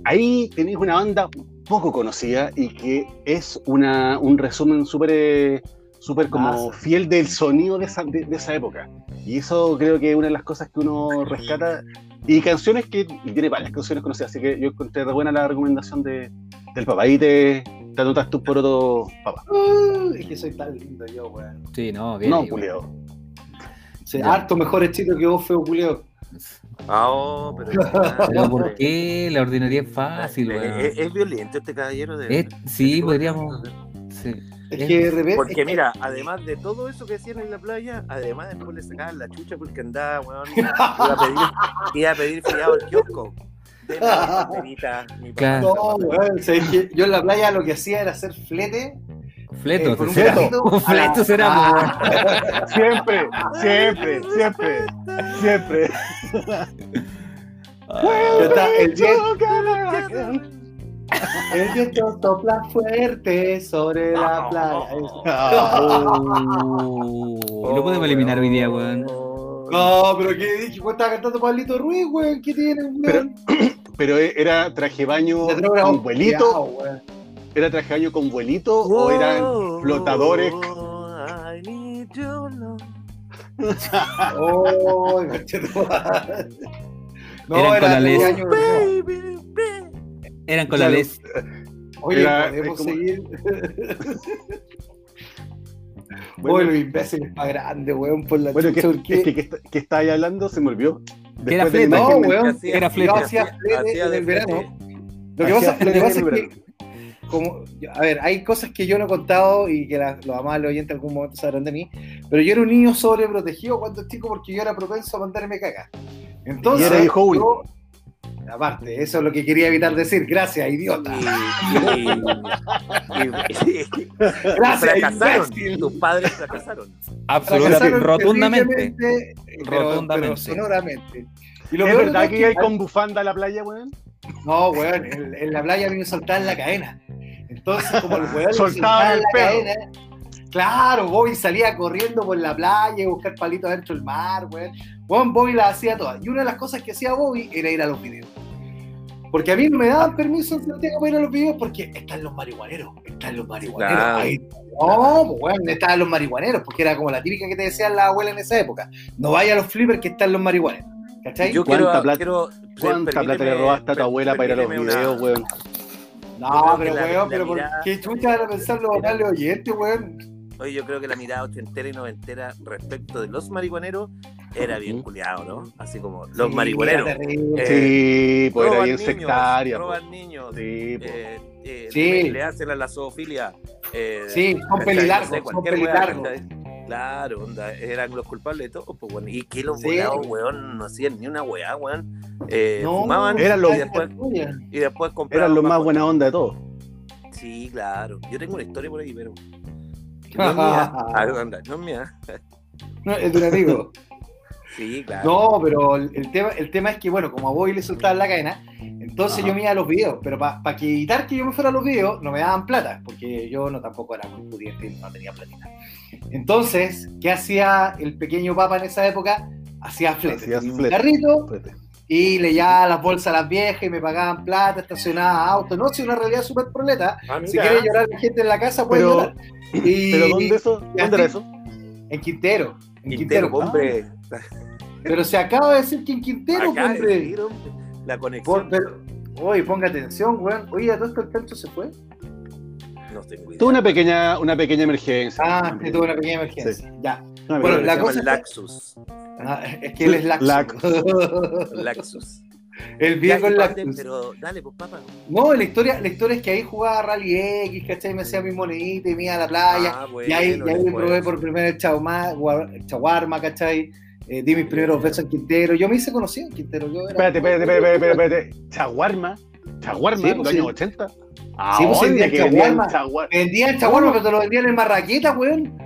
ahí tenéis una banda poco conocida y que es una, un resumen súper eh, súper como fiel del sonido de esa, de, de esa época. Y eso creo que es una de las cosas que uno rescata. Y canciones que y tiene varias canciones conocidas, así que yo encontré re buena la recomendación de, del papá. Ahí te, te anotas tus porotos, papá. Uh, es que soy tan lindo yo, weón. Sí, no, bien. No, culiao. Sí, harto mejor hechito que vos, feo culeo. Ah, oh, pero. [LAUGHS] Pero ¿por qué? La ordinaria es fácil, Es, weón. es- es violento este caballero de. Es- sí, podríamos. Sí. Es que de repente. Porque es que- mira, además de todo eso que hacían en la playa, además después le sacaban la chucha porque andaba, weón, iba a pedir, iba a pedir fiado al kiosco. Deme mi banderita, mi Claro. No, weón, ¿sabes qué? yo en la playa lo que hacía era hacer flete. Fleto, eh, será. fleto será, Ah, weón. Siempre, siempre, siempre, siempre. ya está, el viento, el viento sopla fuerte sobre la playa. Oh, [LAUGHS] lo podemos eliminar hoy día, weón. No, pero ¿qué dije? Pues estaba cantando Pablito Ruiz, weón. ¿Qué tiene, weón? Pero [CLEARS THROAT] era traje baño con vuelito, weón. era traje baño con vuelito o eran flotadores. I need love. Oh. No, era años, no. Baby, baby. Eran con la Claro. les. Oye, Era- podemos como- seguir. [LAUGHS] Bueno, Oye, los imbéciles más grandes, weón, por la bueno, que, chucha, ¿por qué? es que, que, está- que estaba ahí hablando, se me olvidó. Que era Después de la flete. No, weón. Hacía- Era flete. Yo hacía flete hacía en el verano. Lo que pasa, lo que pasa es que, como, a ver, hay cosas que yo no he contado y que la- los amables oyentes en algún momento sabrán de mí, pero yo era un niño sobreprotegido cuando chico porque yo era propenso a mandarme caca. Entonces, Y era hijo yo- aparte, eso es lo que quería evitar decir. Gracias, idiota. Y, y- y- y- Gracias, fracasaron. imbécil. Tus padres fracasaron. Absolutamente, Fracasaron rotundamente. pero- Rotundamente. pero sonoramente. Y lo ¿Es verdad que es a ir con bufanda a la playa, weón? No, weón, en, en la playa a mí me soltaban la cadena. Entonces, como el weón soltaba el la pelo. cadena, claro, Bobby salía corriendo por la playa a buscar palitos dentro del mar, weón. Weón, Bobby las hacía todas. Y una de las cosas que hacía Bobby era ir a los videos. Porque a mí no me daban permiso en Santiago para ir a los videos porque están los marihuaneros, están los marihuaneros. Claro. Ahí- no, pues weón, estaban los marihuaneros, porque era como la típica que te decían la abuela en esa época. No vaya a los flippers que están los marihuaneros. ¿Cachai? Yo ¿Cuánta quiero, plata- quiero- ¿Cuánta plata le robaste a tu abuela para ir a los videos, weón? No, pero weón, la pero por mirada- qué chucha van a pensar los amables oyentes, weón. Oye, yo creo que la mirada ochentera y noventera respecto de los marihuaneros era bien culiado, ¿no? Así como los Sí, marihuaneros. Eh, Sí, pues era bien niños, sectaria. pues. Roban niños. Sí, pues. eh, eh, Sí. le, hacen a la zoofilia. eh, Sí, son pelilargos, No sé, pelilargos. Claro, onda, eran los culpables de todo, pues bueno. Y que los Sí. volados, weón, no hacían ni una weá, weón. Eh, No, fumaban Eran los- y después, tuya. y después compraban. Eran los más buena onda de todos. Sí, claro. Yo tengo una historia por ahí, pero. No es mía. [LAUGHS] Anda, no es mía. No, es de un amigo. [LAUGHS] Sí, claro. No, pero el, tema, el tema es que, bueno, como a Bobby le soltaban la cadena, entonces Ajá. yo me iba a los videos, pero para que evitar que yo me fuera a los videos, no me daban plata, porque yo no tampoco era muy pudiente y no tenía platita. Entonces, ¿qué hacía el pequeño papa en esa época? Hacía flete. Un flete. carrito. Y le llevaba las bolsas a las viejas y me pagaban plata, estacionaba autos. No, si una realidad súper proleta. Ah, Si quiere llorar la gente en la casa, puede Pero- llorar. Y- ¿Pero dónde eso? ¿Dónde era eso? En Quintero. En Quintero, Quintero. hombre. [LAUGHS] Pero se acaba de decir que en Quintero, Acá hombre. decir, hombre, La Por- conexión. pero, oye, ponga atención, weón. Oye, ¿a todo esto el cancho se fue? No tengo idea. Tuve una pequeña, una pequeña emergencia. Ah, que tuvo una pequeña emergencia. Ya. Bueno, la cosa es- Laxus. Ah, es que él es. Laxo. Laxus. el es compadre, laxo. Pero dale, pues, papá. No, la historia, la historia es que ahí jugaba Rally X, ¿cachai? Me hacía mis moneditas y me iba a la playa. Ah, bueno, y ahí, y ahí después. probé por primera vez el chaguarma, ¿cachai? Eh, di mis primeros besos en Quintero. Yo me hice conocido en Quintero. Yo era- Espérate, espérate, espérate, espérate, espérate. Chaguarma. Chaguarma, Sí, en pues, los sí. años 80. ¿A Sí, pues, dónde vendían chaguarma? Vendían chaguarma, pero te lo vendían en marraqueta, weón.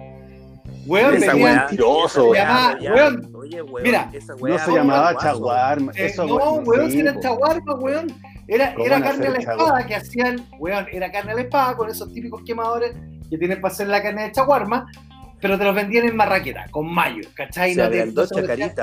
Weón, Esa weá, mentiroso, weá, weón, Oye, weón. mira, esa No se ¿cómo llamaba chaguarma. Eh, Eso, no, weón, weón, sí, si eran po. chaguarma, weón. Era, ¿Cómo era carne a la espada que hacían, weón, era carne a la espada con esos típicos quemadores que tienen para hacer la carne de chaguarma, pero te los vendían en marraqueta, con mayo, ¿cachai? Se No te- no se vendían-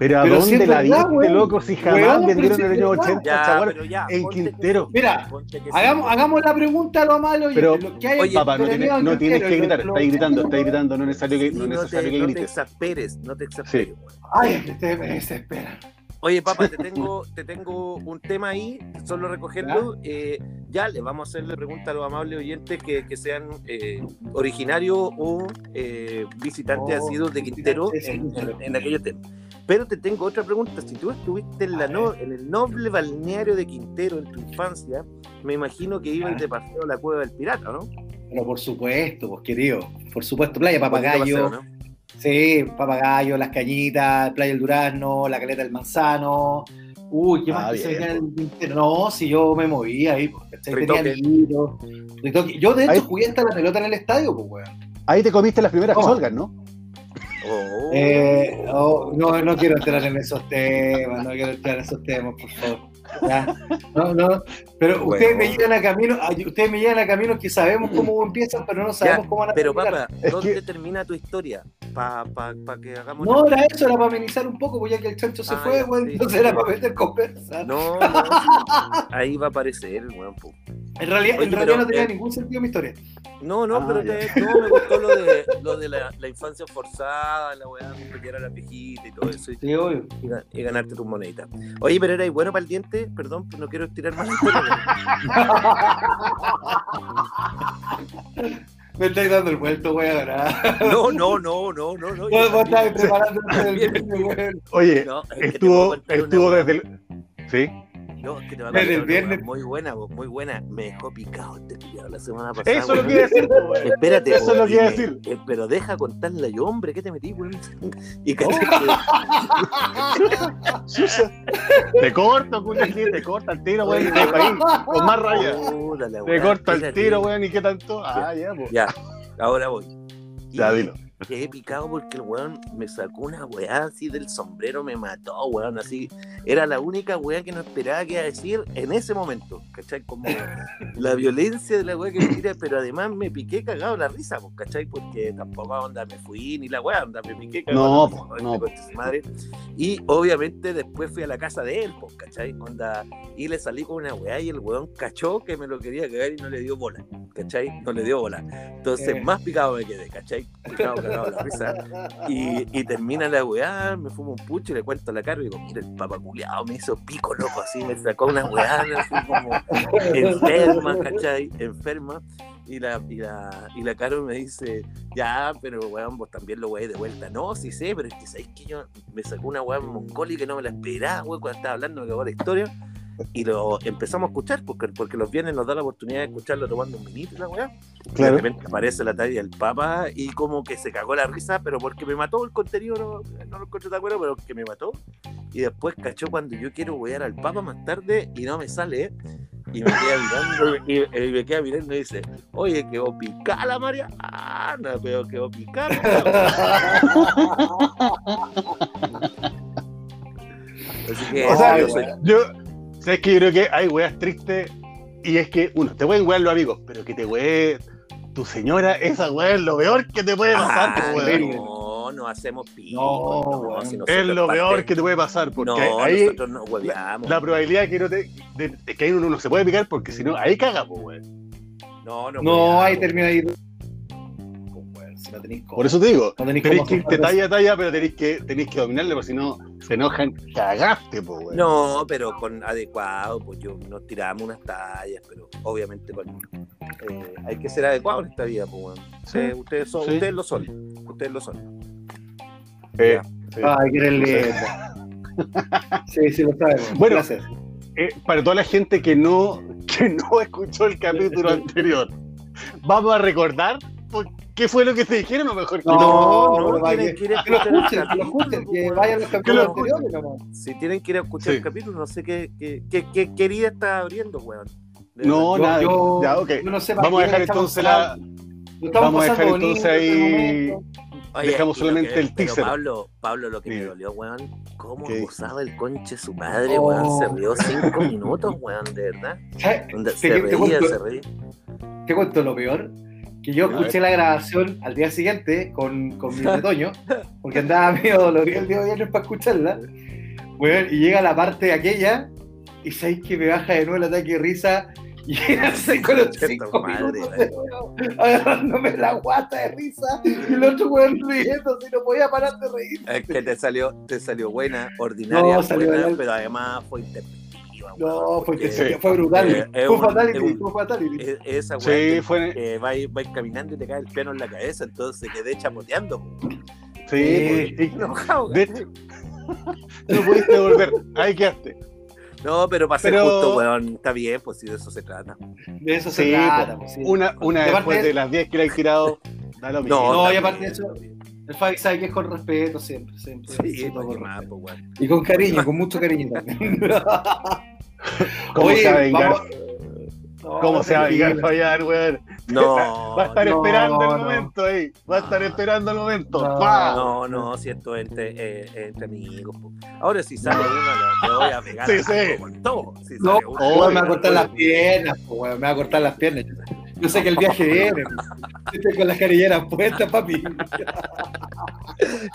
Pero ¿a Pero dónde la viste, loco? Si jamás vendieron en el año verdad. 80 Ya, pero ya. en que- Quintero. Mira, que. Hagamos, hagamos la pregunta a lo malo y Pero, lo que hay oye, Papá, no, tienes- no que gritar, estáis gritando, estáis gritando, no es necesario que, Sí, no no, te, necesario que no te grites. exasperes, no te exasperes. Ay, es que ustedes me desesperan. Oye, papá, te tengo, te tengo un tema ahí, solo recogiendo. Eh, ya le vamos a hacerle pregunta a los amables oyentes que, que sean eh, originarios o eh, visitantes Oh, asiduos de Quintero en, en- en aquellos temas. Pero te tengo otra pregunta. Si tú estuviste en, la no- en el noble balneario de Quintero en tu infancia, me imagino que ibas de paseo a la cueva del pirata, ¿no? Pero por supuesto, pues querido. Por supuesto, Playa Papagayo. paseo, ¿no? Sí, Papagayo, Las Cañitas, Playa del Durazno, La Caleta del Manzano. Uy, ¿qué Ah, más que se bien, venía en el? No, si yo me movía ahí, pues. Tenía amiguitos. Yo, de hecho, Ahí- jugué hasta la pelota en el estadio, pues, weón. Ahí te comiste las primeras ¿Cómo? solgas, ¿no? Oh. Eh, oh, no, no quiero entrar en esos temas, no quiero entrar en esos temas, por favor. Ya. No, no, pero Bueno. ustedes me llevan a camino, ustedes me llevan a caminos que sabemos cómo empiezan, pero no sabemos cómo van a Pero terminar. papá, ¿dónde que- termina tu historia? Para pa, pa que hagamos... No, era eso, era para amenizar un poco, pues ya que el chancho se Ah, fue, sí. entonces era para meter conversa. No, no, [LAUGHS] ahí va a aparecer, weón. En realidad, Oye, en realidad pero, no tenía eh, ningún sentido mi historia. No, no, Ah, pero te- no, me gustó lo de, lo de la, la infancia forzada, la weá, pelear a la viejita y todo eso, y, Sí, obvio. y ga- y ganarte tus moneditas. Oye, pero eres bueno para el diente, perdón, pues no quiero estirar más [LAUGHS] Me estáis dando el vuelto, weón. No, no, no, no, no, no. Vos, también- preparando el. Oye, estuvo, estuvo desde el. ¿Sí? Es que te va a contar el viernes. Muy buena, muy buena. Me dejó picado este culiao la semana pasada. Eso es lo a decir, po, weón. Espérate, Eso es lo me- decir. eh, pero deja contarla yo, hombre, ¿qué te metí, weón? [LAUGHS] Y caché que- [LAUGHS] Chucha. Te corto, culiao, te corta el tiro, weón, y te país, con más raya. Te corta el tiro, weón, y qué tanto. Ah, ya, pues. Ya, ahora voy. Ya, dilo. Quedé picado porque el weón me sacó una weá así del sombrero, me mató, weón, así. Era la única weá que no esperaba que iba a decir en ese momento, ¿cachai? Como [LAUGHS] la violencia de la weá que me tira, pero además me piqué cagado la risa, pues, ¿cachai? Porque tampoco onda me fui ni la weá, onda me piqué cagado. No, la risa, no, conche su madre. Y obviamente después fui a la casa de él, pues, ¿cachai? Onda, y le salí con una weá y el weón cachó que me lo quería cagar y no le dio bola, ¿cachai? No le dio bola. Entonces Eh. más picado me quedé, ¿cachai? Picado, [LAUGHS] cagado risa. Y, y termina la weá, me fumo un pucho y le cuento la cara y digo, mira, el papá culiao me hizo pico loco así, me sacó una weá así como enferma, ¿cachai? Enferma. Y la, y la, y la Caro me dice, ya, pero weón, vos también lo weá de vuelta. No, sí sé, pero es que sabéis que yo me sacó una weá mongólica que no me la esperaba, weón, cuando estaba hablando, me cagó la historia. Y lo empezamos a escuchar, porque, porque los viernes nos da la oportunidad de escucharlo tomando un vinito y la weá. De Claro. repente aparece la talla del Papa y como que se cagó la risa, pero porque me mató el contenido, no, no lo encontré de acuerdo, pero que me mató. Y después cachó cuando yo quiero wear al Papa más tarde y no me sale. Y me queda mirando y, y me queda mirando y dice, oye, quedó picada la María. Ah, no, pero quedó picada. [LAUGHS] Así que O sea, yo soy- Yo, sabes que yo creo que hay weas tristes y es que, uno, te pueden wear los amigos, pero que te wee tu señora, esa wea es lo peor que te puede pasar, Ah, weón. no, no hacemos pico. No, weón. si Es lo parte- peor que te puede pasar, porque no, ahí nosotros no hueveamos. la probabilidad que no te, de, de que ahí uno no se puede picar, porque si no, ahí caga, pues, weón. No, no, No, ahí termina ahí. Pues, weón, si no tenéis cómo. Por eso te digo, No tenéis tenéis que irte talla a talla, pero tenéis que, tenéis que dominarle, porque si no, se enojan, cagaste, pues, weón. No, pero con adecuado, pues yo nos tiramos unas tallas, pero obviamente con, eh, hay que ser adecuado en esta vida, pues weón. Ustedes, ustedes, son, sí. ustedes lo son, ustedes lo son. Eh, sí. Ay, eres lindo. Sí, sí, lo sabemos. Bueno. Gracias. Eh, para toda la gente que no, que no [LAUGHS] escuchó el capítulo [LAUGHS] anterior, vamos a recordar por qué fue lo que te dijeron, o mejor que No, no. no, no, tienen que- que ir a Que lo escuchar el escuchen, que lo capítulo, escuchen, que weón. vayan a los Que capítulos lo escuchen. anteriores nomás. Si tienen que ir a escuchar Sí. el capítulo, no sé qué, qué, qué, herida está abriendo, weón. No, Yo- nada. yo- ya, ok. yo no sé para Vamos a dejar entonces la. lo Vamos a dejar entonces ahí. este. Oye, Dejamos lo solamente que- el pero teaser. Pablo, Pablo, lo que me dolió, weón, cómo ¿Qué? gozaba el conche su madre, Oh. weón. Se rió cinco minutos, weón, de verdad. Se reía, se reía. Te cuento lo peor, que yo escuché la grabación al día siguiente con, con mi [LAUGHS] retoño, porque andaba medio dolorido el día de viernes para escucharla, Weón, y llega la parte aquella, y sabéis que me baja de nuevo el ataque de risa, y [LAUGHS] era con los cinco madre, minutos de nuevo, agarrándome la guata de risa, y el otro weón riendo, si no podía parar de reír. Es que te salió, te salió buena, ordinaria, No, salió buena, pero además fue negativa. No, fue, porque, sí. fue brutal. Eh, fue un- fatality, un- fue fatality. esa weá Sí, que, fue. que va, va caminando y te cae el piano en la cabeza, entonces quedé chapoteando. Sí, Eh, pues, [LAUGHS] Enojado, [LAUGHS] no pudiste volver. Ahí quedaste. No, pero para ser Pero- justo, weón, está bien, pues si de eso se trata. De eso Sí, se trata. pues, sí. Una, una después de las 10 que le has tirado, da lo mismo. No, está y aparte bien, de eso-. El Fabi sabe que es con respeto siempre. siempre Sí, sí, todo pues, con ¿qué más, respeto. pues. Y con cariño, [LAUGHS] con mucho cariño también. [LAUGHS] ¿Cómo Oye, se va a vengar? vamos- No, ¿Cómo se va a vengar. Fabián, weón? No, [LAUGHS] Va a estar no, esperando el momento ahí. Va a estar esperando el momento. No. No, no, si esto es entre, eh, entre amigos. Ahora si sale uno, le, voy a pegar Sí, sí. todo. Si No, sale uno, Oye, me va a cortar las piernas, weón, me va a cortar las piernas. Yo sé que el viaje viene. Estoy con las carilleras puestas, papi.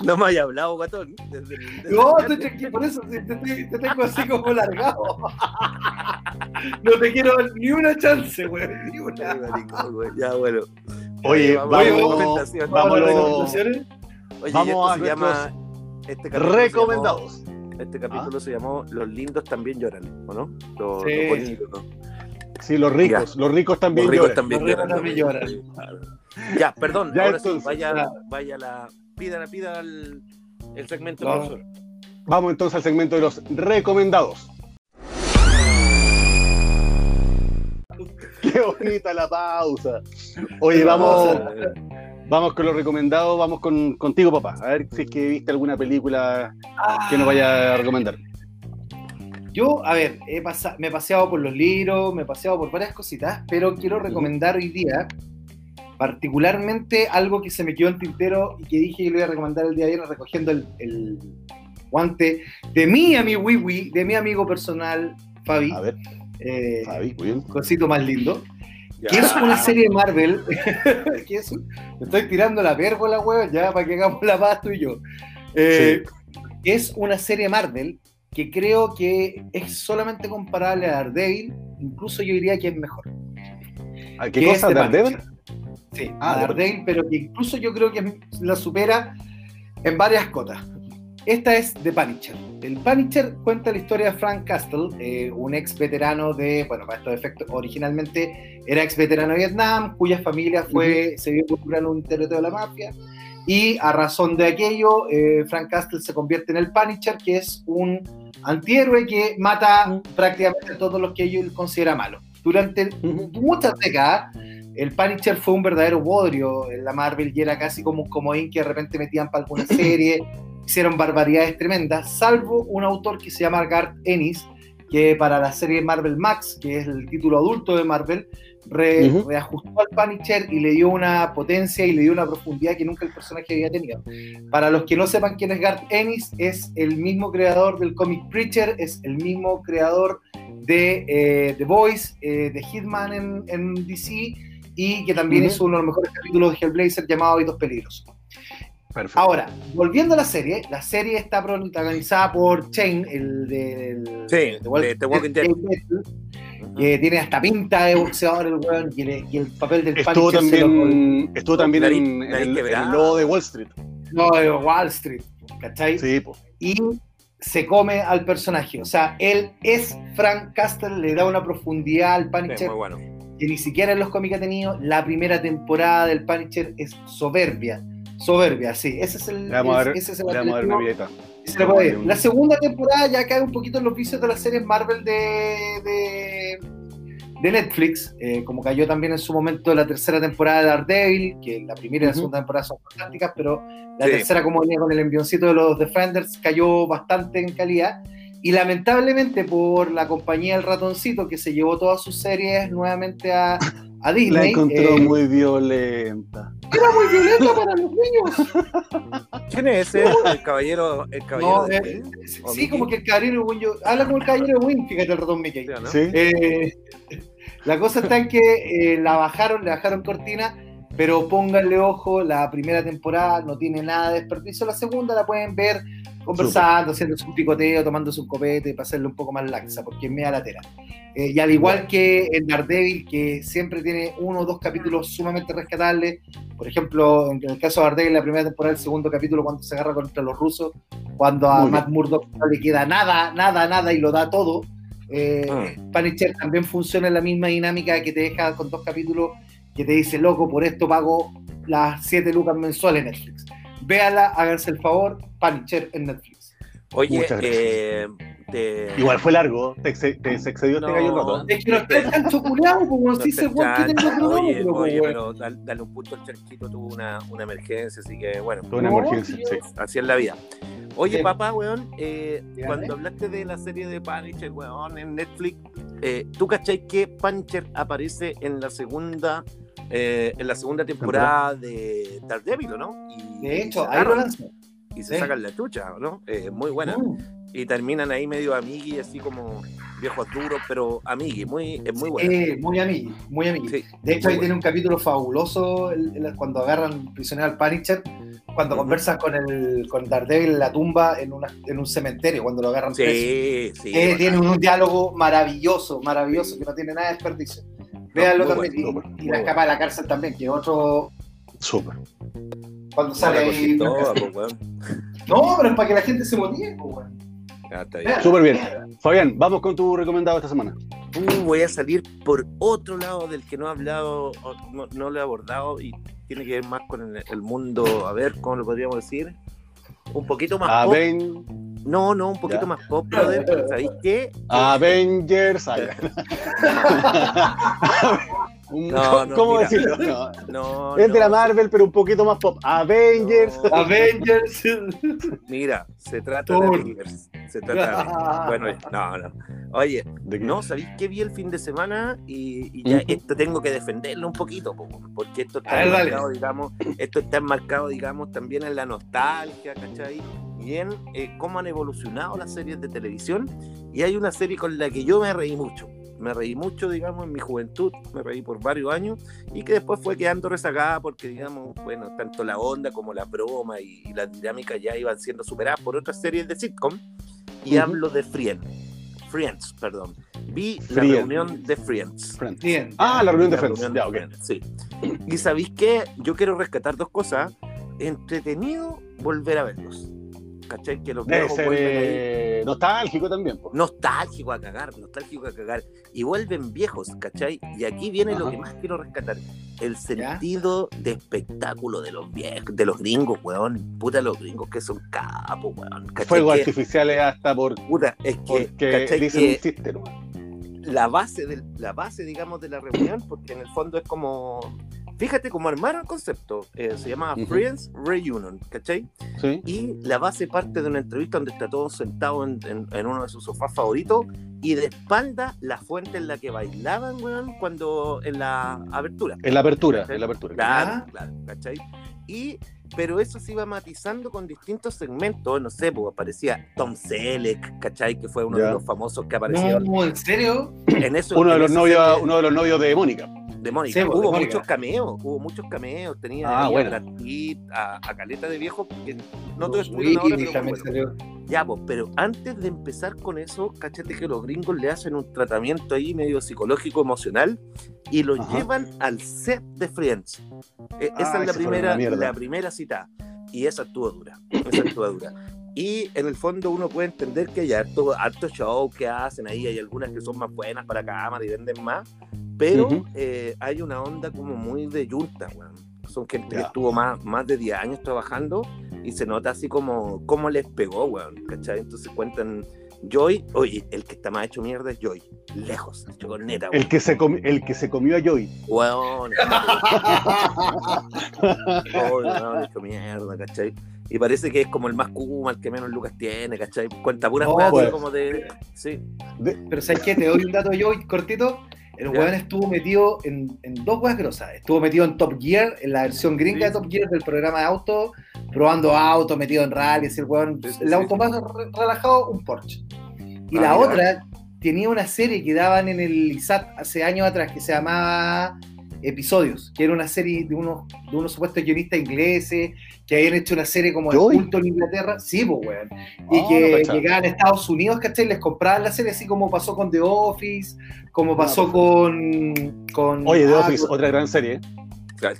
no me haya hablado. Desde desde No, estoy tranquilo, por eso te, tengo así como largado. No te quiero dar ni una chance, weón. Ni una. Güey. Ya, bueno. Oye, vamos, oye, a la vamos, recomendación. Vamos a las recomendaciones. Oye, vamos y esto a se llama. Este se recomendados. llamó- este capítulo se llamó Los lindos también lloran, ¿o no? Los, Sí. los bonitos, ¿no? Sí, los ricos. Los ricos también Los ricos lloran. también Los ricos también lloran. Ya, perdón, Ya, ahora entonces, sí, vaya, ya. vaya la. Pida, pida el, el segmento, profesor. Vamos entonces al segmento de los recomendados. Qué bonita la pausa. Oye, vamos, vamos con los recomendados, vamos con, contigo, papá. A ver si es que viste alguna película que nos vaya a recomendar. Yo, a ver, he pasa- me he paseado por los libros, me he paseado por varias cositas, pero quiero recomendar hoy día, particularmente algo que se me quedó en tintero y que dije que lo iba a recomendar el día de ayer, recogiendo el, el guante de mi amigo Wiwi, de mi amigo personal, Fabi, A ver, eh, Fabi, cosito más lindo, Ya. que es una serie de Marvel, [LAUGHS] que es, un- estoy tirando la pérgola, weón, ya para que hagamos la paz tú y yo. Eh, Es una serie Marvel que creo que es solamente comparable a Daredevil, incluso yo diría que es mejor. ¿A qué que cosa? ¿Daredevil? Sí, Ah, Daredevil, pero que incluso yo creo que la supera en varias cotas. Esta es The Punisher. El Punisher cuenta la historia de Frank Castle, eh, un ex veterano de, bueno, para estos efectos, originalmente era ex veterano de Vietnam, cuya familia fue, se vio involucrada en un tiroteo de la mafia. Y a razón de aquello, eh, Frank Castle se convierte en el Punisher, que es un antihéroe que mata prácticamente a todos los que ellos considera malos. Durante muchas décadas, el Punisher fue un verdadero bodrio la Marvel y era casi como un comodín que de repente metían para alguna [CLEARS THROAT] serie, hicieron barbaridades tremendas, salvo un autor que se llama Garth Ennis, que para la serie Marvel Max, que es el título adulto de Marvel, re- Ujú. reajustó al Punisher y le dio una potencia y le dio una profundidad que nunca el personaje había tenido. Para los que no sepan quién es Garth Ennis, es el mismo creador del comic Preacher, es el mismo creador de eh, The Voice, eh, de Hitman en, en DC y que también Ujú. hizo uno de los mejores capítulos de Hellblazer llamado Hábitos Peligrosos. Perfecto. Ahora, volviendo a la serie, la serie está protagonizada por Chain, el de, del- Sí, de de The Walking Dead. Que tiene hasta pinta de boxeador el weón, y, el papel del Estuvo Punisher se lo- también, estuvo también en, el, el logo de Wall Street. no, de Wall Street, ¿cachai? Sí, po. y se come al personaje. O sea, él es Frank Castle, le da una profundidad al Sí, Punisher muy bueno. que ni siquiera en los cómics ha tenido. La primera temporada del Punisher es soberbia. Soberbia, sí. Ese es el. Le vamos a dar, ese es el le vamos a una adjetivo mireta. que se le puede. La segunda temporada ya cae un poquito en los vicios de las series Marvel de, de, de Netflix, eh, como cayó también en su momento la tercera temporada de Daredevil, que la primera y la segunda temporada son fantásticas, pero la Sí. tercera, como venía con el envioncito de los Defenders, cayó bastante en calidad. Y lamentablemente por la compañía El Ratoncito, que se llevó todas sus series nuevamente a, a Disney, La encontró eh, muy violenta. era muy violenta [LAUGHS] para los niños. ¿Quién es ese? El caballero. El caballero No, de eh, sí, Mickey? como que el caballero Wing, yo- habla como el caballero Wing, fíjate el ratón Mickey. Sí, ¿o no? ¿Sí? Eh, [LAUGHS] la cosa está en que eh, la bajaron, le bajaron cortina, pero pónganle ojo, la primera temporada no tiene nada de desperdicio, la segunda la pueden ver conversando, haciendo su picoteo, tomándose un copete, para hacerle un poco más laxa, porque es media latera. Eh, y al igual que en Daredevil, que siempre tiene uno o dos capítulos sumamente rescatables, por ejemplo, en el caso de Daredevil, la primera temporada, el segundo capítulo, cuando se agarra contra los rusos, cuando a Muy. Matt Murdock no le queda nada, nada, nada, y lo da todo, Eh, Punisher también funciona en la misma dinámica que te deja con dos capítulos que te dice, loco, por esto pago las 7 lucas mensuales en Netflix. Véala, háganse el favor, Punisher en Netflix. Oye, Muchas gracias. eh, te- Igual fue largo, te, ex- te se excedió este gallo un rato. Es que no está tan choculeado, como no si se te fue que tengo. Oye, cronómetro, po, oye, pero dale, dale un punto al charquito, tuvo una, una emergencia, así que bueno, Fue una emergencia, sí. así es la vida. Oye, Sí. papá, weón, eh, cuando hablaste de la serie de Punisher, weón, en Netflix, eh, ¿tú cachai que Punisher aparece en la segunda eh, en la segunda temporada de Daredevil, ¿o ¿no? Y, De hecho, ahí lo lanzó. y se sí. sacan la chucha, ¿no? Eh, muy buena. Mm. Y terminan ahí medio amigui, así como viejos duros, pero amigui, muy, es muy buena. Eh, muy amigo, muy amigo. Sí, De hecho, ahí buena. tiene un capítulo fabuloso el- el- cuando agarran prisionero al Punisher, cuando conversan con el con Daredevil en la tumba en, una, en un cementerio, cuando lo agarran preso. Sí, sí. Eh, tiene un diálogo maravilloso, maravilloso, que no tiene nada de desperdicio. Véanlo también. bueno, y- y, la escapa de la cárcel también, que otro. Súper. Cuando sale ahí. pues. No, pero es para que la gente se motive, pues, weón. Ya está bien. Súper bien. Fabián, vamos con tu recomendado esta semana. Uh, voy a salir por otro lado del que no he hablado, no, no lo he abordado y tiene que ver más con el, el mundo, a ver, ¿cómo lo podríamos decir? Un poquito más pop. No, no, un poquito Ya. más pop, brother. ¿Sabéis qué? Avengers. ya. [LAUGHS] Un- No, no, ¿Cómo mira. decirlo? No. No, Es de la Marvel, pero un poquito más pop. Avengers. no. Avengers. Mira, se trata de Avengers. Se trata de... Bueno, no, no. Oye, no, ¿sabéis qué vi el fin de semana? Y, y ya esto tengo que defenderlo un poquito, po, porque esto está ver, dale. enmarcado, digamos, esto está enmarcado, digamos, también en la nostalgia, ¿cachai? En eh, cómo han evolucionado las series de televisión. Y hay una serie con la que yo me reí mucho. Me reí mucho, digamos, en mi juventud, me reí por varios años, y que después fue quedando rezagada porque, digamos, bueno, tanto la onda como la broma y, y la dinámica ya iban siendo superadas por otras series de sitcom. Y Ujú. hablo de Friends. Friends, perdón. Vi la Friends. reunión de Friends. Friends. Ah, la reunión de La Friends. reunión Ya, de. Friends, Sí. Y sabéis que yo quiero rescatar dos cosas. Entretenido volver a verlos. ¿Cachai? Que los Debe viejos ser eh, nostálgico también. po. Nostálgico a cagar, nostálgico a cagar. Y vuelven viejos, ¿cachai? Y aquí viene lo que más quiero rescatar. El sentido de espectáculo de los viejos, de los gringos, weón. Puta, los gringos que son capos, weón. ¿Cachai? Fuegos artificiales hasta por puta, es que, dicen que un chiste, ¿no? la base del, la base digamos de la reunión porque en el fondo es como fíjate cómo armaron el concepto eh, se llama. Friends Reunion ¿cachai? Sí. y la base parte de una entrevista donde está todo sentado en, en- en uno de sus sofás favoritos y de espalda la fuente en la que bailaban weón, cuando en la abertura En la apertura, en la apertura. Claro, Ya. claro, ¿cachai? Y, pero eso se iba matizando con distintos segmentos, no sé, pues aparecía Tom Selleck, ¿cachai? Que fue uno de los famosos que apareció No, ¿en serio? en eso. Uno de en los novios, uno de los novios de Mónica. De Mónica. Sí, pues, de hubo Mónica. muchos cameos, hubo muchos cameos, tenía Ah, bueno. a a, a Caleta de Viejo, que no todos estuvieron bueno. Ya, pues, pero antes de empezar con eso, cachate que los gringos le hacen un tratamiento ahí medio psicológico, emocional, y lo Ajá. llevan al set de Friends. E- Ah, esa es la primera, la primera cita. Y esa estuvo dura. Esa estuvo dura. Y en el fondo uno puede entender que hay harto, harto show que hacen ahí, hay algunas que son más buenas para cámara y venden más, pero Ujú. eh, hay una onda como muy de junta, weón. Son gente que Ya. estuvo más, más de 10 años trabajando y se nota así como cómo les pegó, weón, ¿cachai? Entonces cuentan Joy, oye, el que está más hecho mierda es Joy, lejos, hecho con neta, El que se, comi- el que se comió a Joy. weón. [LAUGHS] Weón, hecho mierda, ¿cachai? Y parece que es como el más kuma, el que menos lucas tiene, ¿cachai? Cuenta puras No, weas así pues. como de. Sí. Pero ¿sabes qué? Te doy un dato yo cortito. El weón estuvo metido en, en dos weas grosas. Estuvo metido en Top Gear, en la versión gringa Sí. de Top Gear del programa de auto, probando auto, metido en rally, el weón, Sí, sí, el auto más re- relajado, un Porsche. Y Ah, la mira. otra tenía una serie que daban en el ISAT hace años atrás que se llamaba Episodios, que era una serie de unos, de unos supuestos guionistas ingleses que habían hecho una serie como ¿Joy? culto en Inglaterra. Sí, pues, weón. Y Ah, no que cachaba. llegaban a Estados Unidos, ¿cachai? Les compraban la serie, así como pasó con The Office, como pasó perfecto. con, con. Oye, The ah, Office, con- otra gran serie.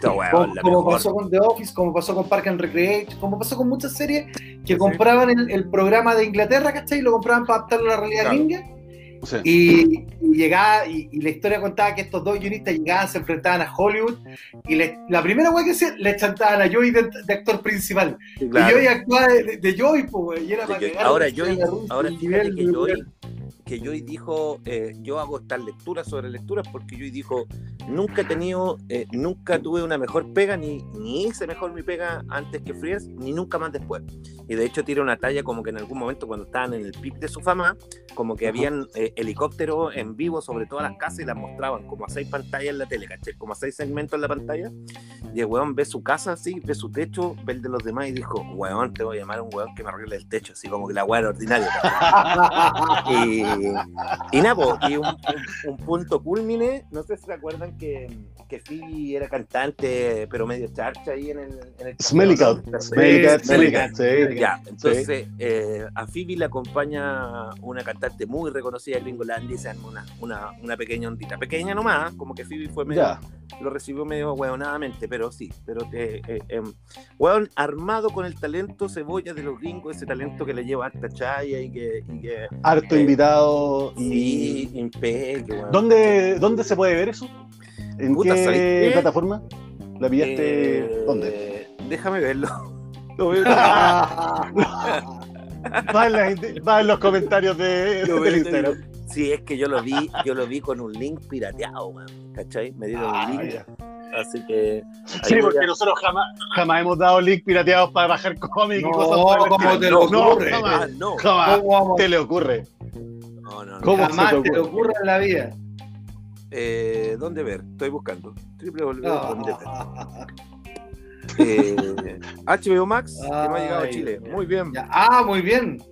Como, la como pasó con The Office, como pasó con Park and Recreation, como pasó con muchas series que Sí. compraban el, el programa de Inglaterra, ¿cachai? Y lo compraban para adaptarlo a la realidad Claro. gringa. Sí. Y, y llegaba, y, y la historia contaba que estos dos guionistas llegaban, se enfrentaban a Hollywood, y le- la primera wea que hacían, le chantaban a Joey de, de actor principal. Sí, Y claro. Joey actuaba de, de, Joey, pues, y era para que ahora Joey, ahora fíjate que Joey, que Joey dijo, eh, yo hago estas lecturas sobre lecturas porque Joey dijo, nunca he tenido, eh, nunca tuve una mejor pega, ni, ni hice mejor mi pega antes que Friends, ni nunca más después. Y de hecho tira una talla como que en algún momento cuando estaban en el pic de su fama, como que habían eh, helicópteros en vivo sobre todas las casas y las mostraban como a seis pantallas en la tele, ¿cachai? Como a seis segmentos en la pantalla. Y el weón ve su casa así, ve su techo, ve el de los demás y dijo, weón, te voy a llamar a un weón que me arregle el techo, así como que la era ordinaria. ¿cachai? [LAUGHS] Y, y un punto culmine, no sé si se acuerdan que, que Phoebe era cantante, pero medio charcha ahí en el... En el Smelly Cat. Smelly Cat, Smelly Cat, sí. Ya, entonces eh, a Phoebe le acompaña una cantante muy reconocida de Gringolandia y se arma una, una, una pequeña ondita. Pequeña nomás, como que Phoebe fue medio, Ya. lo recibió medio hueonadamente, pero sí, pero eh, eh, em, hueón armado con el talento cebolla de los gringos, ese talento que le lleva harta chaya y que, y que Harto Eh, invitado. sí, Y... impeque, weón. ¿Dónde, ¿Dónde se puede ver eso? ¿En Puta, ¿sabes qué plataforma? ¿La pillaste? Eh, ¿Dónde? Déjame verlo. [LAUGHS] Lo veo- [LAUGHS] Va en, las- va en los comentarios de, lo del Instagram. Sí, es que yo lo vi, yo lo vi con un link pirateado, man, ¿cachai? Me dieron Ah, un link, ya. así que Sí, porque a- nosotros jamás, jamás hemos dado link pirateados para bajar cómics y No, cosas por el ¿cómo te lo No, ocurre? jamás, Ah, no. jamás ¿Cómo te le ocurre. No, no, no. ¿Cómo se Jamás te te le ocurre? en la vida. Eh, ¿Dónde ver? Estoy buscando. [LAUGHS] www. No. Eh, HBO Max, que no ha llegado a Chile. Muy bien. Ya. Ah, muy bien.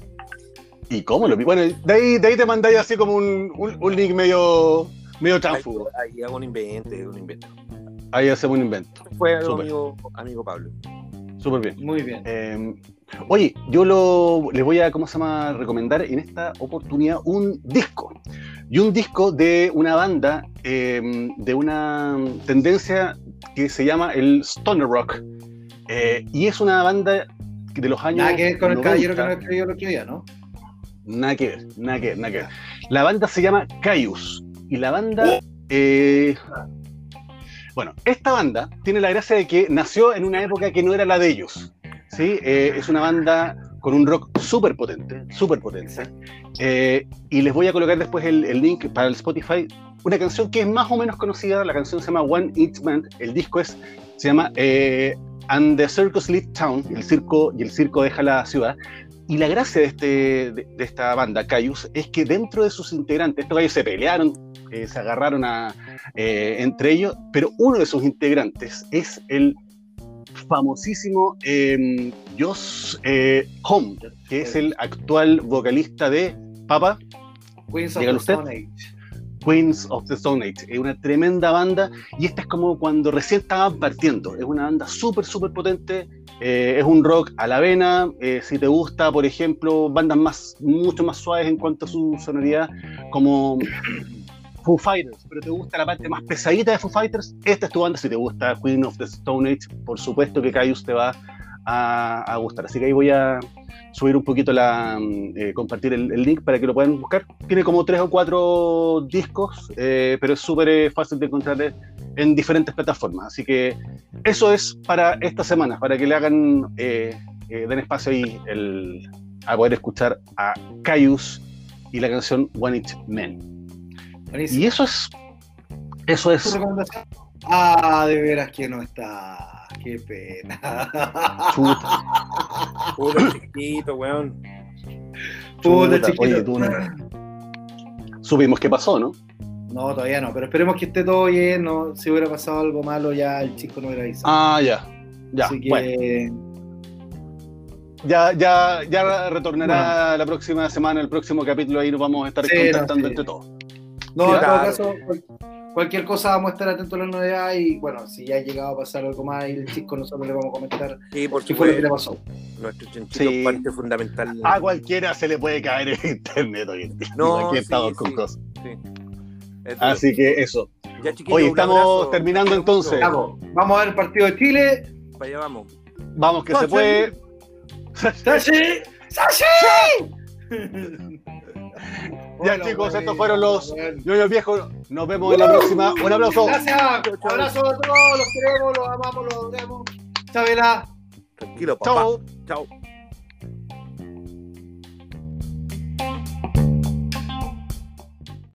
[LAUGHS] ¿Y cómo lo vi? Bueno, de ahí, de ahí te mandáis así como un, un, un link medio, medio Ahí, tránfugo. ahí hago un invento, un invento. Ahí hacemos un invento. Fue algo amigo, amigo Pablo. Súper bien. Muy bien. Eh, oye, yo lo, les voy a, ¿cómo se llama?, recomendar en esta oportunidad un disco. Y un disco de una banda, eh, de una tendencia que se llama el Stoner Rock. Eh, y es una banda de los años. Nada que ver con el 90. caballero que nos escribió el otro día, ¿no? Nada que ver, nada que ver, nada que ver. La banda se llama Caius. Y la banda. eh, bueno, esta banda tiene la gracia de que nació en una época que no era la de ellos. ¿sí? Eh, es una banda con un rock súper potente, súper potente. Eh, y les voy a colocar después el, el link para el Spotify. Una canción que es más o menos conocida, la canción se llama One Each Man, el disco es, se llama eh, And the Circus Leave Town, el circo, y el circo deja la ciudad. Y la gracia de, este, de, de esta banda, Caius, es que dentro de sus integrantes, estos gallos se pelearon, eh, se agarraron a, eh, entre ellos, pero uno de sus integrantes es el famosísimo eh, Josh eh, Home, que es el actual vocalista de Papa, Queens of the usted. Stone Age. Queens of the Stone Age. Es una tremenda banda y esta es como cuando recién estaban partiendo. Es una banda súper, súper potente. Eh, es un rock a la vena. Eh, si te gusta, por ejemplo, bandas más, mucho más suaves en cuanto a su sonoridad, como Foo Fighters, pero te gusta la parte más pesadita de Foo Fighters, esta es tu banda. Si te gusta Queen of the Stone Age, por supuesto que Caius te va a, gustar. Así que ahí voy a subir un poquito la mm, eh, compartir el, el link para que lo puedan buscar. Tiene como tres o cuatro discos, eh, pero es súper eh, fácil de encontrar en diferentes plataformas. Así que eso es para esta semana, para que le hagan, eh, eh, den espacio ahí el, a poder escuchar a Caius y la canción One Man. Buenísimo. Y eso es, eso ¿Tu es, recomendación? Ah, de veras que no está. Qué pena. chuta. Puro chiquito, weón. Puta, Chuta, chiquito. oye, tú no- Supimos qué pasó, ¿no? No, todavía no, pero esperemos que esté todo bien. No, si hubiera pasado algo malo, ya el chico no hubiera avisado. Ah, ya. Ya, Así que, bueno. Ya, ya, ya retornará la próxima semana, el próximo capítulo, ahí nos vamos a estar Sí, contactando no, sí. entre todos. no, Sí, en todo caso, cual- cualquier cosa vamos a estar atentos a la novedad y bueno, si ya ha llegado a pasar algo más y el chico nosotros le vamos a comentar Sí, por qué fue lo que le pasó. Nuestro chanchito Sí. es parte fundamental. A cualquiera se le puede caer en internet hoy en día. No, Aquí sí, estamos sí. con cosas. Así que eso. Ya, Oye, un estamos abrazo. terminando entonces. Vamos, vamos a ver el partido de Chile. Para allá vamos. Vamos, que se puede. ¡Sashi! [LAUGHS] ¡Sashi! [LAUGHS] Ya Bueno, chicos, bueno, estos fueron los bueno. ñoños viejos. Nos vemos en la próxima. Un abrazo. Gracias. Abrazo a todos. Los queremos, los amamos, los adoramos. Chabela. Tranquilo, papá. Chao. Chao.